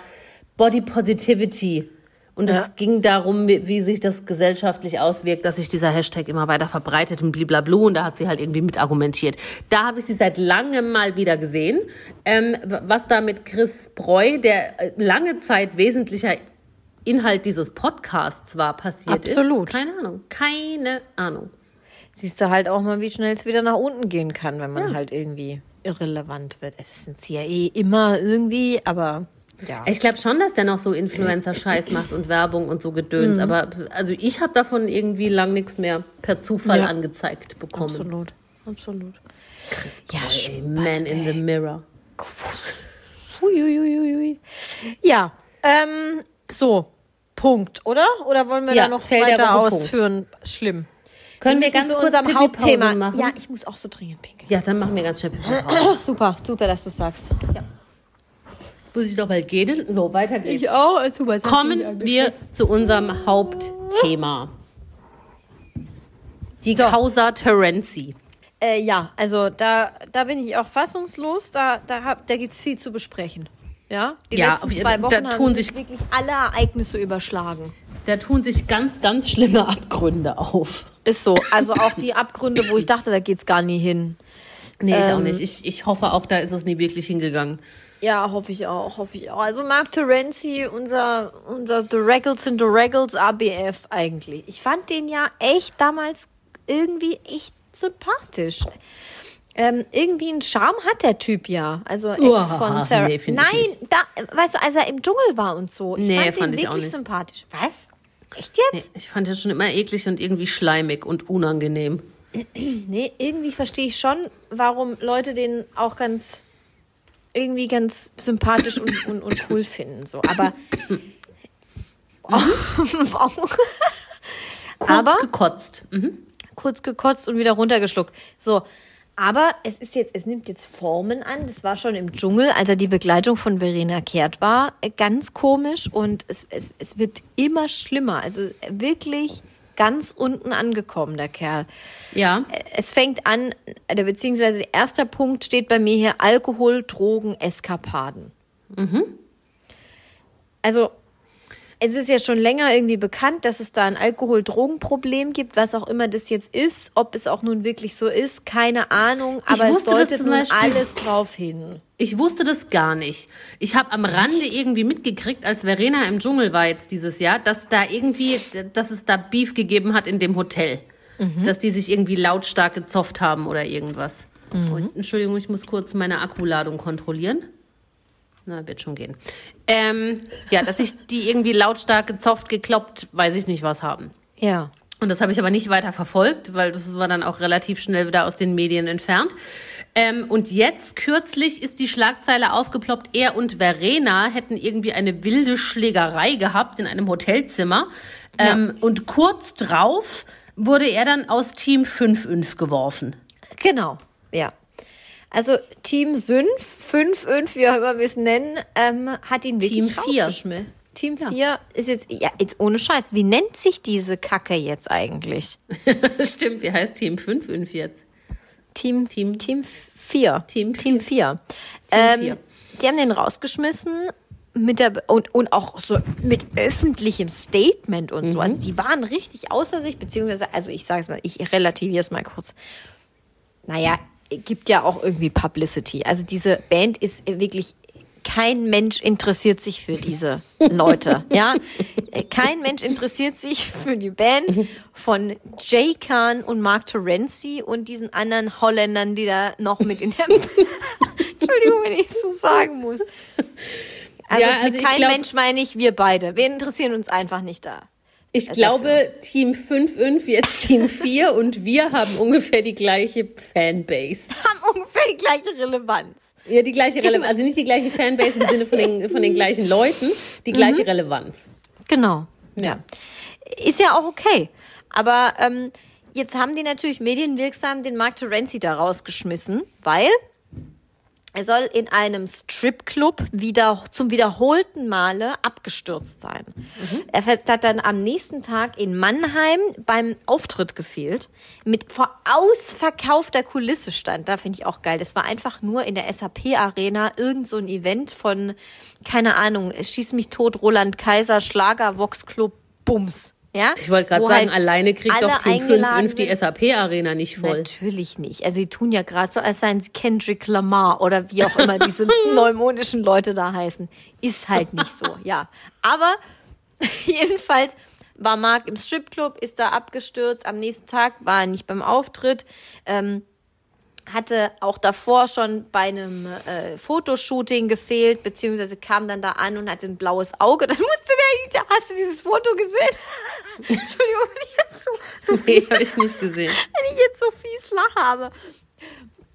Body Positivity. Und es ging darum, wie, wie sich das gesellschaftlich auswirkt, dass sich dieser Hashtag immer weiter verbreitet und blablabla. Und da hat sie halt irgendwie mit argumentiert. Da habe ich sie seit langem mal wieder gesehen. Ähm, was da mit Chris Breu, der äh, lange Zeit wesentlicher Inhalt dieses Podcasts war, passiert Absolut. ist. Keine Ahnung. Keine Ahnung. Siehst du halt auch mal, wie schnell es wieder nach unten gehen kann, wenn man halt irgendwie irrelevant wird. Es sind sie ja eh immer irgendwie, aber ja. Ich glaube schon, dass der noch so Influencer-Scheiß macht und Werbung und so Gedöns. Aber also ich habe davon irgendwie lang nichts mehr per Zufall Ja. angezeigt bekommen. Absolut, absolut. Ja, Ey, Man in the Mirror. Huiuiuiui. Ja, ähm, so, Punkt, oder? Oder wollen wir Ja, da noch weiter Woche, Punkt. ausführen? Schlimm. Können wir, müssen ganz zu kurz unserem Hauptthema machen? Ja, ich muss auch so dringend pinkeln. Ja, dann machen wir ganz schnell. Ach, super, super, dass du sagst. Muss ich doch mal gehen? So, weiter geht's. auch, super. Kommen wir zu unserem Hauptthema. Die Causa Terenzi. Äh, ja, also da, da bin ich auch fassungslos. Da, da, hab, da gibt es viel zu besprechen. Ja, die Ja, letzten zwei da Wochen tun haben sich- wirklich alle Ereignisse überschlagen. Da tun sich ganz, ganz schlimme Abgründe auf. Ist so. Also auch die Abgründe, wo ich dachte, da geht's gar nie hin. Nee, ich auch Ähm, nicht. Ich, ich hoffe auch, da ist es nie wirklich hingegangen. Ja, hoffe ich auch, hoffe ich auch. Also Mark Terenzi, unser, unser The Regals and The Regals ABF eigentlich. Ich fand den ja echt damals irgendwie echt sympathisch. Ähm, irgendwie einen Charme hat der Typ ja. Also Ex Uah, von Sarah. nee, Nein, da, weißt du, als er im Dschungel war und so. Ich Nee, fand, fand ihn ich wirklich sympathisch. Was? Echt Nee, jetzt? ich fand es schon immer eklig und irgendwie schleimig und unangenehm. Nee, irgendwie verstehe ich schon, warum Leute den auch ganz irgendwie ganz sympathisch und, und, und cool finden. So. Aber Kurz Aber- gekotzt. Mhm. kurz gekotzt und wieder runtergeschluckt. So. Aber es ist jetzt, es nimmt jetzt Formen an. Das war schon im Dschungel, als er die Begleitung von Verena Kehrt war, äh, ganz komisch und es, es, es wird immer schlimmer. Also wirklich ganz unten angekommen, der Kerl. Ja. Es fängt an, beziehungsweise erster Punkt steht bei mir hier Alkohol, Drogen, Eskapaden. Also es ist ja schon länger irgendwie bekannt, dass es da ein Alkohol-Drogen-Problem gibt, was auch immer das jetzt ist. Ob es auch nun wirklich so ist, keine Ahnung. Aber es wusste das deutet zum nun Beispiel- alles drauf hin. Ich wusste das gar nicht. Ich habe am Rande irgendwie mitgekriegt, als Verena im Dschungel war jetzt dieses Jahr, dass da irgendwie, dass es da Beef gegeben hat in dem Hotel. Dass die sich irgendwie lautstark gezofft haben oder irgendwas. Oh, ich, Entschuldigung, ich muss kurz meine Akkuladung kontrollieren. Na, wird schon gehen. Ähm, ja, dass sich die irgendwie lautstark gezofft, gekloppt, weiß ich nicht was haben. Ja. Und das habe ich aber nicht weiter verfolgt, weil das war dann auch relativ schnell wieder aus den Medien entfernt. Ähm, und jetzt kürzlich ist die Schlagzeile aufgeploppt, er und Verena hätten irgendwie eine wilde Schlägerei gehabt in einem Hotelzimmer. Ähm, Und kurz drauf wurde er dann aus Team 5-5 geworfen. Genau, ja. Also Team 5, 5, 5, wie auch immer wir es nennen, ähm, hat ihn wirklich Team vier. rausgeschmissen. Team 4 ist jetzt, ja, jetzt ohne Scheiß. Wie nennt sich diese Kacke jetzt eigentlich? Stimmt, wie heißt Team 5-5 jetzt? Team, Team- Team 4. Team Team 4. vier. Ähm, die haben den rausgeschmissen mit der und, und auch so mit öffentlichem Statement und so. Mhm. Also die waren richtig außer sich, beziehungsweise, also ich sage es mal, ich relativiere es mal kurz. Naja, gibt ja auch irgendwie Publicity. Also diese Band ist wirklich kein Mensch interessiert sich für diese Leute, ja. Kein Mensch interessiert sich für die Band von Jay Khan und Mark Terenzi und diesen anderen Holländern, die da noch mit in der Entschuldigung, wenn ich es so sagen muss. Also, Ja, also mit ich kein glaub- Mensch meine ich wir beide. Wir interessieren uns einfach nicht da. Ich Also glaube, Team 5-5, jetzt Team 4 und wir haben ungefähr die gleiche Fanbase. Haben ungefähr die gleiche Relevanz. Ja, die gleiche Relevanz. Also nicht die gleiche Fanbase im Sinne von den, von den gleichen Leuten, die gleiche Relevanz. Genau. Ja. Ist ja auch okay. Aber ähm, jetzt haben die natürlich medienwirksam den Mark Terenzi da rausgeschmissen, weil er soll in einem Stripclub wieder zum wiederholten Male abgestürzt sein. Er hat dann am nächsten Tag in Mannheim beim Auftritt gefehlt, mit vor ausverkaufter Kulisse stand. Da finde ich auch geil. Das war einfach nur in der SAP Arena irgend so ein Event von, keine Ahnung, Schieß mich tot, Roland Kaiser, Schlager, Vox Club, Bums. Ja? Ich wollte gerade sagen, halt alleine kriegt doch Team eingeladen 5-5 die. SAP-Arena nicht voll. Natürlich nicht. Also sie tun ja gerade so, als seien sie Kendrick Lamar oder wie auch immer diese neumodischen Leute da heißen. Ist halt nicht so, ja. Aber jedenfalls war Marc im Stripclub, ist da abgestürzt. Am nächsten Tag war er nicht beim Auftritt. Ähm, hatte auch davor schon bei einem äh, Fotoshooting gefehlt, beziehungsweise kam dann da an und hatte ein blaues Auge. Dann musste der, hast du dieses Foto gesehen? Entschuldigung, wenn ich jetzt so, so Nee, habe ich nicht gesehen. wenn ich jetzt so fies lache, aber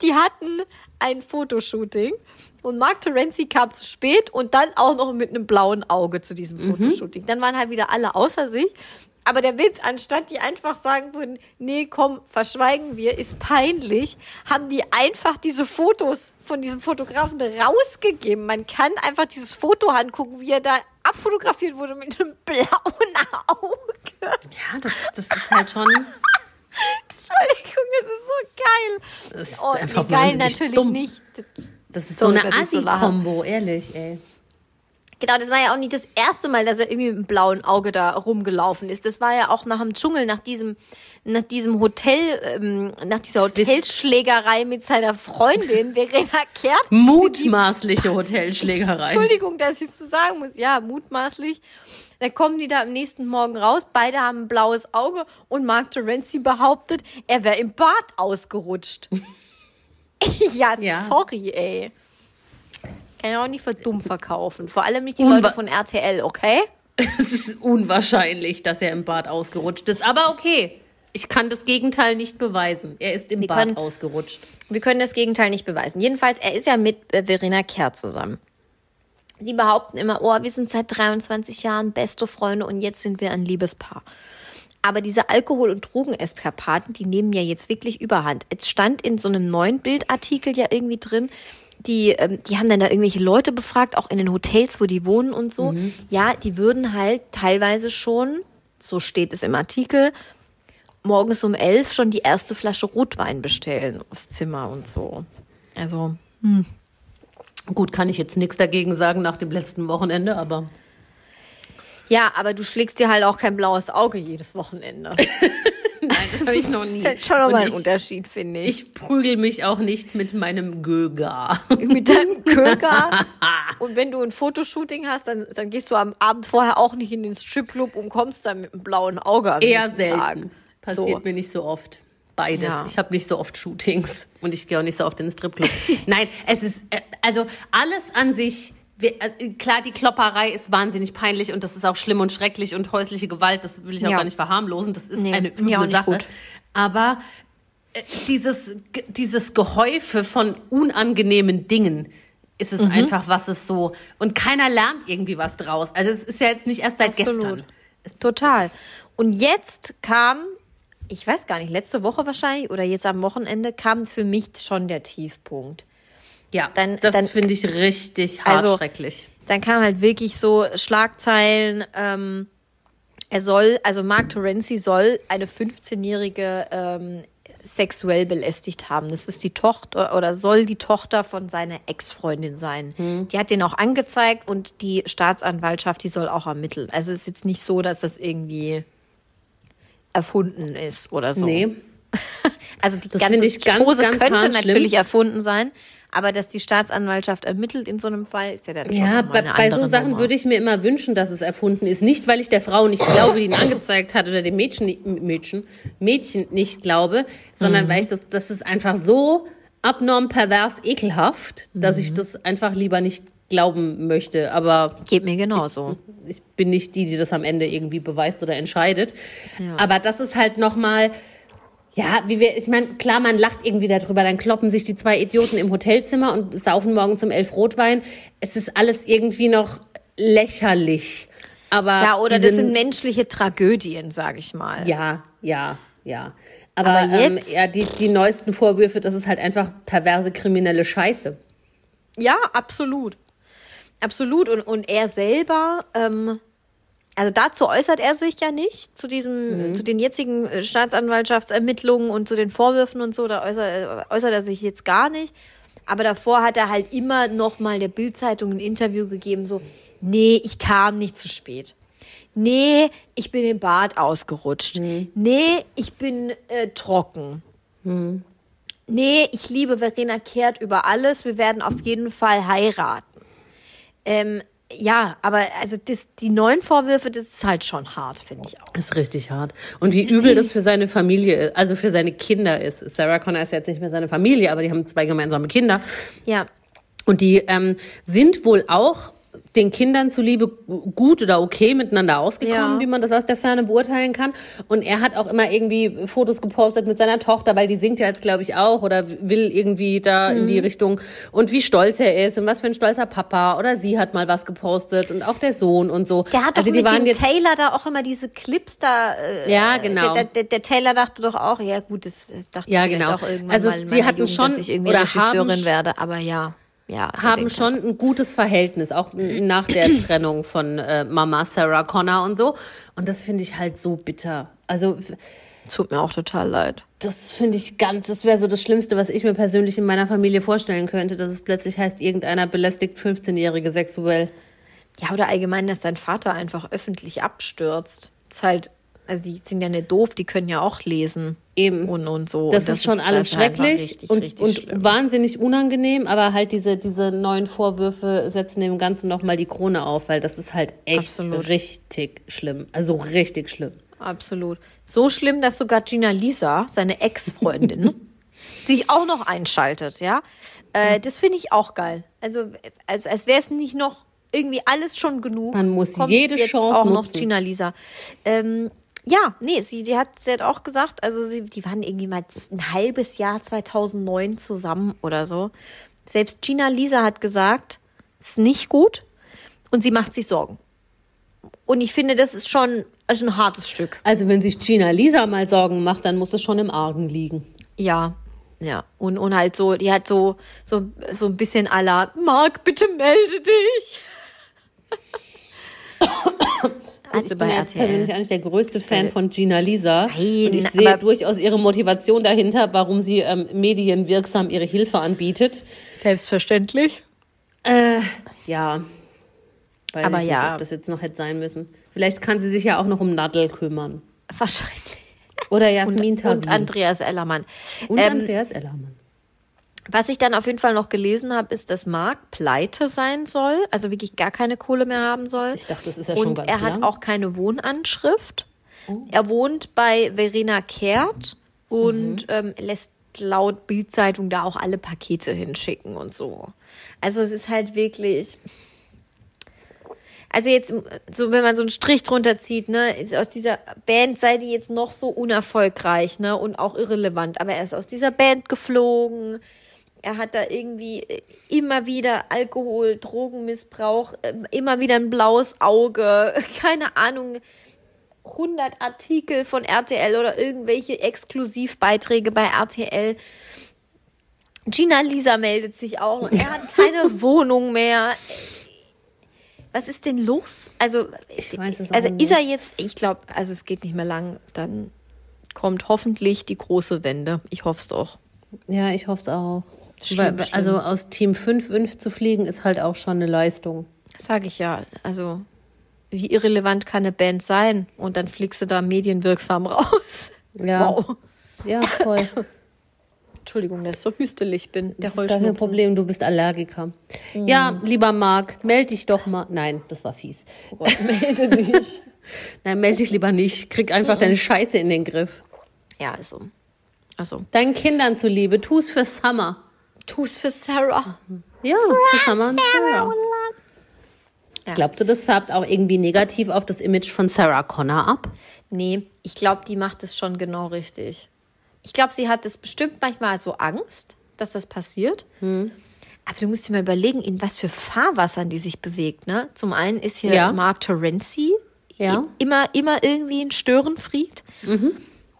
die hatten ein Fotoshooting und Mark Terenzi kam zu spät und dann auch noch mit einem blauen Auge zu diesem Fotoshooting. Dann waren halt wieder alle außer sich. Aber der Witz, anstatt die einfach sagen würden, nee, komm, verschweigen wir, ist peinlich, haben die einfach diese Fotos von diesem Fotografen rausgegeben. Man kann einfach dieses Foto angucken, wie er da abfotografiert wurde mit einem blauen Auge. Ja, das, das ist halt schon. Entschuldigung, das ist so geil. Das ist Oh, einfach nee, geil natürlich dumm. nicht. Das ist Sorry, so eine so. Assi-Kombo, ehrlich, ey. Genau, das war ja auch nicht das erste Mal, dass er irgendwie mit einem blauen Auge da rumgelaufen ist. Das war ja auch nach dem Dschungel, nach diesem, nach diesem Hotel, ähm, nach dieser. Hotelschlägerei mit seiner Freundin Verena Kehrt. Mutmaßliche Hotelschlägerei. Entschuldigung, dass ich so sagen muss. Ja, mutmaßlich. Da kommen die da am nächsten Morgen raus. Beide haben ein blaues Auge und Mark Terenzi behauptet, er wäre im Bad ausgerutscht. ja, Ja. sorry, ey. Kann ja auch nicht für dumm verkaufen. Vor allem nicht die Unwa- Leute von RTL, okay? Es ist unwahrscheinlich, dass er im Bad ausgerutscht ist. Aber okay. Ich kann das Gegenteil nicht beweisen. Er ist im Wir Bad können- ausgerutscht. Wir können das Gegenteil nicht beweisen. Jedenfalls, er ist ja mit äh, Verena Kehrt zusammen. Sie behaupten immer, oh, wir sind seit 23 Jahren beste Freunde und jetzt sind wir ein Liebespaar. Aber diese Alkohol- und Drogeneskapaden, die nehmen ja jetzt wirklich überhand. Es stand in so einem neuen Bildartikel ja irgendwie drin, die, ähm, die haben dann da irgendwelche Leute befragt, auch in den Hotels, wo die wohnen und so. Ja, die würden halt teilweise schon, so steht es im Artikel, morgens um elf schon die erste Flasche Rotwein bestellen aufs Zimmer und so. Also, Gut, kann ich jetzt nichts dagegen sagen nach dem letzten Wochenende, aber Ja, aber du schlägst dir halt auch kein blaues Auge jedes Wochenende. Das habe ich noch Das nie. ist halt schon nochmal ein Unterschied, finde ich. ich prügel mich auch nicht mit meinem Göger. Mit deinem Köger. Und wenn du ein Fotoshooting hast, dann, dann gehst du am Abend vorher auch nicht in den Stripclub und kommst dann mit einem blauen Auge am Eher nächsten selten. Tag. Passiert So. mir nicht so oft. Beides. Ja. Ich habe nicht so oft Shootings und ich gehe auch nicht so oft in den Stripclub. Nein, es ist, äh, also alles an sich, wir, äh, klar, die Klopperei ist wahnsinnig peinlich und das ist auch schlimm und schrecklich und häusliche Gewalt, das will ich auch Ja. gar nicht verharmlosen, das ist Nee, eine üble Sache. gut. Aber äh, dieses, dieses Gehäufe von unangenehmen Dingen, ist Mhm. es einfach, was es so, und keiner lernt irgendwie was draus. Also es ist ja jetzt nicht erst seit Absolut. gestern. Total. Und jetzt kam, ich weiß gar nicht, letzte Woche wahrscheinlich oder jetzt am Wochenende kam für mich schon der Tiefpunkt. Ja, Dann- das finde ich richtig hart Also- schrecklich. Dann kam halt wirklich so Schlagzeilen, ähm, er soll, also Mark Terenzi soll eine 15-jährige ähm, sexuell belästigt haben. Das ist die Tochter oder soll die Tochter von seiner Ex-Freundin sein. Hm. Die hat den auch angezeigt und die Staatsanwaltschaft, die soll auch ermitteln. Also es ist jetzt nicht so, dass das irgendwie erfunden ist oder so. Nee. Also die Das ganze ich ganz, Chose ganz könnte hart schlimm. natürlich erfunden sein, aber dass die Staatsanwaltschaft ermittelt in so einem Fall, ist ja dann schon Ja, mal bei, bei so Sachen Nummer. würde ich mir immer wünschen, dass es erfunden ist. Nicht, weil ich der Frau nicht glaube, die ihn angezeigt hat, oder dem Mädchen, Mädchen, Mädchen nicht glaube, sondern Mhm. weil ich das, das ist einfach so abnorm pervers ekelhaft, dass Mhm. ich das einfach lieber nicht glauben möchte. Aber Geht mir genauso. ich bin nicht die, die das am Ende irgendwie beweist oder entscheidet. Ja. Aber das ist halt nochmal, ja, wie wir, ich meine, klar, man lacht irgendwie darüber, dann kloppen sich die zwei Idioten im Hotelzimmer und saufen morgen zum elf Rotwein. Es ist alles irgendwie noch lächerlich. Aber Ja, oder das sind menschliche Tragödien, sag ich mal. ja, ja, ja. Aber, Aber ähm, jetzt- ja, die, die neuesten Vorwürfe, das ist halt einfach perverse kriminelle Scheiße. Ja, absolut. Absolut. Und, und er selber, ähm, also dazu äußert er sich ja nicht, zu diesem, zu den jetzigen äh, Staatsanwaltschaftsermittlungen und zu den Vorwürfen und so, da äußert, äußert er sich jetzt gar nicht. Aber davor hat er halt immer noch mal der Bildzeitung ein Interview gegeben, so, nee, ich kam nicht zu spät. Nee, ich bin im Bad ausgerutscht. Nee, ich bin äh, trocken. Nee, ich liebe Verena Kehrt über alles. Wir werden auf jeden Fall heiraten. Ähm, ja, aber also das, die neuen Vorwürfe, das ist halt schon hart, finde ich auch. Das ist richtig hart. Und wie übel das für seine Familie, also für seine Kinder ist. Sarah Connor ist jetzt nicht mehr seine Familie, aber die haben zwei gemeinsame Kinder. Ja, Und die ähm, sind wohl auch den Kindern zuliebe gut oder okay miteinander ausgekommen, Ja. wie man das aus der Ferne beurteilen kann. Und er hat auch immer irgendwie Fotos gepostet mit seiner Tochter, weil die singt ja jetzt, glaube ich, auch oder will irgendwie da in Mhm. die Richtung. Und wie stolz er ist und was für ein stolzer Papa. Oder sie hat mal was gepostet und auch der Sohn und so. der hat also doch die mit dem Taylor da auch immer diese Clips da. Äh, Ja, genau. Der, der, der Taylor dachte doch auch, ja gut, das dachte Ja, genau. auch irgendwann Also mal in die meiner hatten Jugend, schon- dass ich irgendwie Regisseurin werde, aber ja. Ja haben schon ein gutes Verhältnis, auch nach der Trennung von äh, Mama Sarah Connor und so. Und das finde ich halt so bitter. Also Tut mir auch total leid. das finde ich ganz, das wäre so das Schlimmste, was ich mir persönlich in meiner Familie vorstellen könnte, dass es plötzlich heißt, irgendeiner belästigt 15-Jährige sexuell. Ja, oder allgemein, dass dein Vater einfach öffentlich abstürzt. ist halt, also die sind ja nicht doof, die können ja auch lesen. Eben. Und, und so. Das, und ist schon das alles schrecklich Richtig, und, richtig und schlimm. wahnsinnig unangenehm, aber halt diese, diese neuen Vorwürfe setzen dem Ganzen nochmal die Krone auf, weil das ist halt echt Absolut. richtig schlimm. Also richtig schlimm. Absolut. So schlimm, dass sogar Gina Lisa, seine Ex-Freundin, sich auch noch einschaltet, ja. Äh, das finde ich auch geil. Also, als, als wäre es nicht noch irgendwie alles schon genug. Man muss jede Chance auch noch nutzen. Gina Lisa. Ähm, ja, nee, sie, sie, hat, sie hat auch gesagt, also sie, die waren irgendwie mal ein halbes Jahr 2009 zusammen oder so. Selbst Gina Lisa hat gesagt, es ist nicht gut und sie macht sich Sorgen. Und ich finde, das ist schon also ein hartes Stück. Also wenn sich Gina Lisa mal Sorgen macht, dann muss es schon im Argen liegen. Ja, ja. Und, und halt so, die hat so, so, so ein bisschen la, Marc, bitte melde dich. Also ich bin jetzt persönlich eigentlich der größte Fan von Gina Lisa. Nein, und ich sehe durchaus ihre Motivation dahinter, warum sie ähm, medienwirksam ihre Hilfe anbietet. Selbstverständlich. Äh, ja, Weiß Aber ich nicht, ja. ob das jetzt noch hätte sein müssen. Vielleicht kann sie sich ja auch noch um Nadel kümmern. Wahrscheinlich. Oder Jasmin Und, und. Andreas Ellermann. Und Ähm, Andreas Ellermann. Was ich dann auf jeden Fall noch gelesen habe, ist, dass Marc pleite sein soll, also wirklich gar keine Kohle mehr haben soll. Ich dachte, das ist ja schon Und ganz er hat lang. auch keine Wohnanschrift. Oh. Er wohnt bei Verena Kehrt und Mhm. ähm, lässt laut Bildzeitung da auch alle Pakete hinschicken und so. Also es ist halt wirklich. Also jetzt, so wenn man so einen Strich drunter zieht, ne, ist aus dieser Band sei die jetzt noch so unerfolgreich, ne, und auch irrelevant, aber er ist aus dieser Band geflogen. Er hat da irgendwie äh, immer wieder Alkohol, Drogenmissbrauch, äh, immer wieder ein blaues Auge, keine Ahnung, 100 Artikel von RTL oder irgendwelche Exklusivbeiträge bei RTL. Gina Lisa meldet sich auch. Er hat keine Wohnung mehr. Was ist denn los? Also, Ich weiß es auch also ist er nicht. jetzt, ich glaube, also es geht nicht mehr lang, dann kommt hoffentlich die große Wende. Ich hoffe es doch. Ja, ich hoffe es auch. Schlimm, Weil, also aus Team 5-5 zu fliegen, ist halt auch schon eine Leistung. Sage ich ja. Also, wie irrelevant kann eine Band sein? Und dann fliegst du da medienwirksam raus. Ja. Wow. Ja, voll. Entschuldigung, dass ich so hüstelig bin. Der Das ist gar kein. Problem, du bist Allergiker. Ja, lieber Marc, melde dich doch mal. Nein, das war fies. Oh melde dich. Nein, melde dich lieber nicht. Krieg einfach deine Scheiße in den Griff. Ja, also. Also, Deinen Kindern zuliebe, tu's für Summer. Tu's für Sarah. Ja, für Summer und Sarah. Ja. Glaubst du, das färbt auch irgendwie negativ auf das Image von Sarah Connor ab? Nee, ich glaube, die macht es schon genau richtig. Ich glaube, sie hat es bestimmt manchmal so Angst, dass das passiert. Hm. Aber du musst dir mal überlegen, in was für Fahrwassern die sich bewegt. Ne? Zum einen ist hier Ja. Mark Terenzi, Ja. Mhm. immer, immer irgendwie ein Störenfried.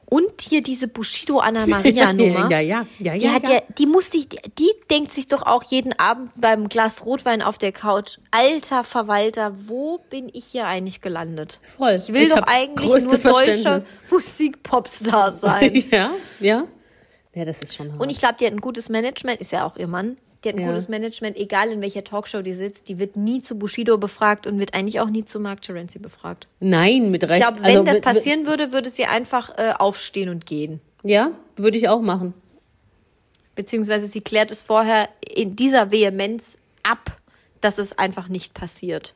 Und hier diese Bushido Anna Maria Nummer. Ja, ja, ja, Die ja, hat ja. ja, die muss sich, die denkt sich doch auch jeden Abend beim Glas Rotwein auf der Couch, alter Verwalter, wo bin ich hier eigentlich gelandet? Voll. Ich will Ich doch eigentlich nur deutscher. Musik-Popstar sein. Ja, ja. Ja, das ist schon hart. Und ich glaube, die hat ein gutes Management, ist ja auch ihr Mann. Die hat ein Ja. gutes Management, egal in welcher Talkshow die sitzt. Die wird nie zu Bushido befragt und wird eigentlich auch nie zu Mark Terenzi befragt. Nein, mit Recht. Ich glaube, wenn Also, das mit- passieren würde, würde sie einfach äh, aufstehen und gehen. Ja, würde ich auch machen. Beziehungsweise sie klärt es vorher in dieser Vehemenz ab, dass es einfach nicht passiert.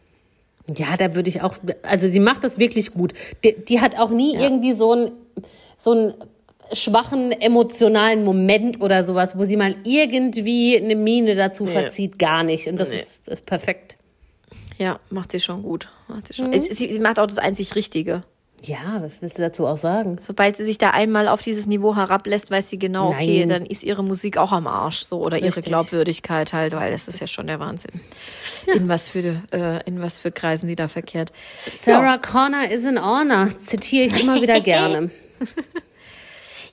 Ja, da würde ich auch, also sie macht das wirklich gut. Die, die hat auch nie irgendwie so einen, so einen schwachen emotionalen Moment oder sowas, wo sie mal irgendwie eine Miene dazu verzieht, gar nicht. Und das ist, ist perfekt. Ja, macht sie schon gut. Macht sie, schon. Mhm. Sie, sie macht auch das einzig Richtige. Ja, was willst du dazu auch sagen? Sobald sie sich da einmal auf dieses Niveau herablässt, weiß sie genau, okay, Nein. dann ist ihre Musik auch am Arsch so oder ihre Richtig. Glaubwürdigkeit halt, weil das ist ja schon der Wahnsinn. In was für äh, in was für Kreisen die da verkehrt. Sarah Connor is an honor, zitiere ich immer wieder gerne.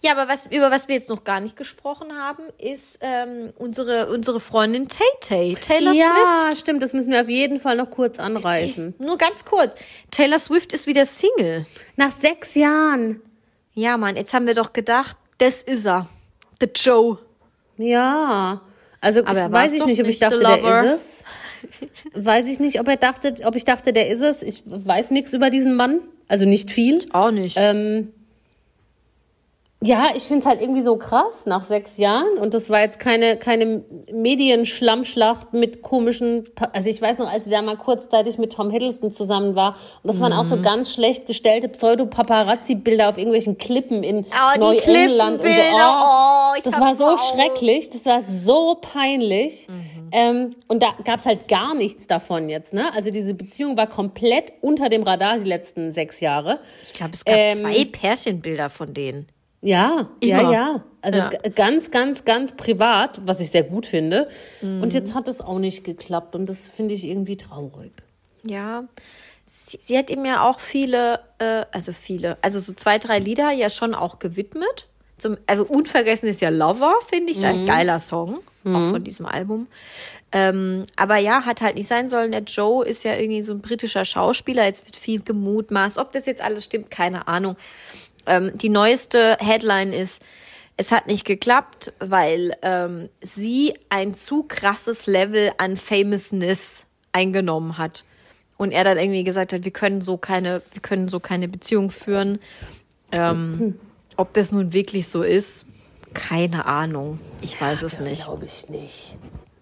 Ja, aber was über was wir jetzt noch gar nicht gesprochen haben, ist ähm, unsere unsere Freundin Tay Tay, Taylor ja, Swift. stimmt, das müssen wir auf jeden Fall noch kurz anreißen. Nur ganz kurz, Taylor Swift ist wieder Single. Nach sechs Jahren. Ja, Mann, jetzt haben wir doch gedacht, das ist er, the Joe. Ja. Also ich weiß ich nicht, ob ich dachte, der ist es. Weiß ich nicht, ob er dachte, ob ich dachte, der ist es. Ich weiß nichts über diesen Mann. Also nicht viel. Auch nicht. Ähm, ja, ich finde es halt irgendwie so krass nach sechs Jahren. Und das war jetzt keine, keine Medienschlammschlacht mit komischen. Pa also ich weiß noch, als sie da mal kurzzeitig mit Tom Hiddleston zusammen war. Und das waren auch Mhm. so ganz schlecht gestellte Pseudo-Paparazzi-Bilder auf irgendwelchen Klippen in Oh, Neuengland. und so. Oh, ich das war so Augen. schrecklich. Das war so peinlich. Mhm. Ähm, und da gab's halt gar nichts davon jetzt. Ne? Also diese Beziehung war komplett unter dem Radar die letzten sechs Jahre. ich glaube, es gab ähm, zwei Pärchenbilder von denen. Ja, Immer. ja, ja. Also Ja. ganz, ganz, ganz privat, was ich sehr gut finde. Mhm. Und jetzt hat es auch nicht geklappt und das finde ich irgendwie traurig. Ja. Sie, sie hat ihm ja auch viele, äh, also viele, also so zwei, drei Lieder ja schon auch gewidmet. Zum, also unvergessen ist ja Lover, finde ich, ist ein geiler Song, auch von diesem Album. Ähm, aber ja, hat halt nicht sein sollen. Der Joe ist ja irgendwie so ein britischer Schauspieler, jetzt wird viel gemutmaßt. Ob das jetzt alles stimmt, keine Ahnung. Ähm, die neueste Headline ist, es hat nicht geklappt, weil ähm, sie ein zu krasses Level an Famousness eingenommen hat. und er dann irgendwie gesagt hat, wir können so keine, wir können so keine Beziehung führen. Ähm, ob das nun wirklich so ist, keine Ahnung. Ich weiß es Das nicht. glaube ich nicht.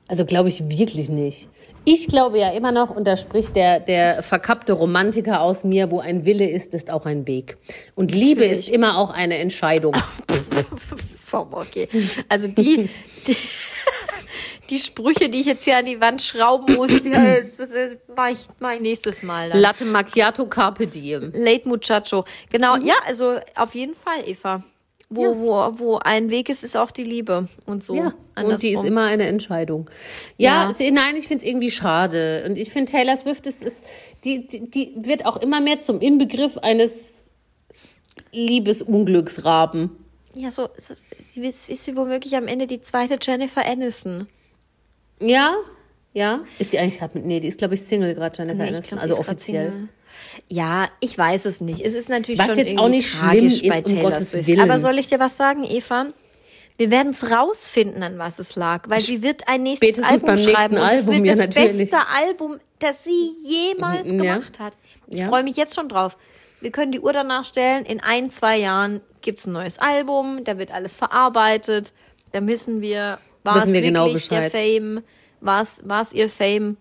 Also glaube ich wirklich nicht. Ich glaube ja immer noch, und da spricht der, der verkappte Romantiker aus mir, wo ein Wille ist, ist auch ein Weg. Und Liebe Natürlich. ist immer auch eine Entscheidung. Okay. Also die, die, die Sprüche, die ich jetzt hier an die Wand schrauben muss, die äh, das, äh, mach ich, mach ich nächstes Mal. Dann. Latte Macchiato Carpe Diem. Late Muchacho. Genau, ja, also auf jeden Fall, Eva. Wo, wo, wo ein Weg ist, ist auch die Liebe. Und so. Ja, und die ist immer eine Entscheidung. Ja, Ja. nein, ich finde es irgendwie schade. Und ich finde, Taylor Swift ist, ist die, die, die wird auch immer mehr zum Inbegriff eines Liebesunglücksraben. Ja, so, so sie ist, ist sie womöglich am Ende die zweite Jennifer Aniston. Ja, ja. Ist die eigentlich gerade mit, nee, die ist, glaube ich, Single gerade, Jennifer Nee, Aniston, glaub, also offiziell. Ja, ich weiß es nicht. Es ist natürlich Was schon jetzt irgendwie auch nicht schlimm tragisch ist, bei um Taylor Gottes Swift. Willen. Aber soll ich dir was sagen, Eva? Wir werden es rausfinden, an was es lag, weil sie wird ein nächstes Spätestens Album beim nächsten schreiben und es wird ja, das natürlich. beste Album, das sie jemals ja. gemacht hat. Ich Ja. freue mich jetzt schon drauf. Wir können die Uhr danach stellen. In ein, zwei Jahren gibt es ein neues Album, da wird alles verarbeitet. Da wissen wir, war Wissen es wir wirklich genau der Bescheid. Fame, war es war es ihr Fame,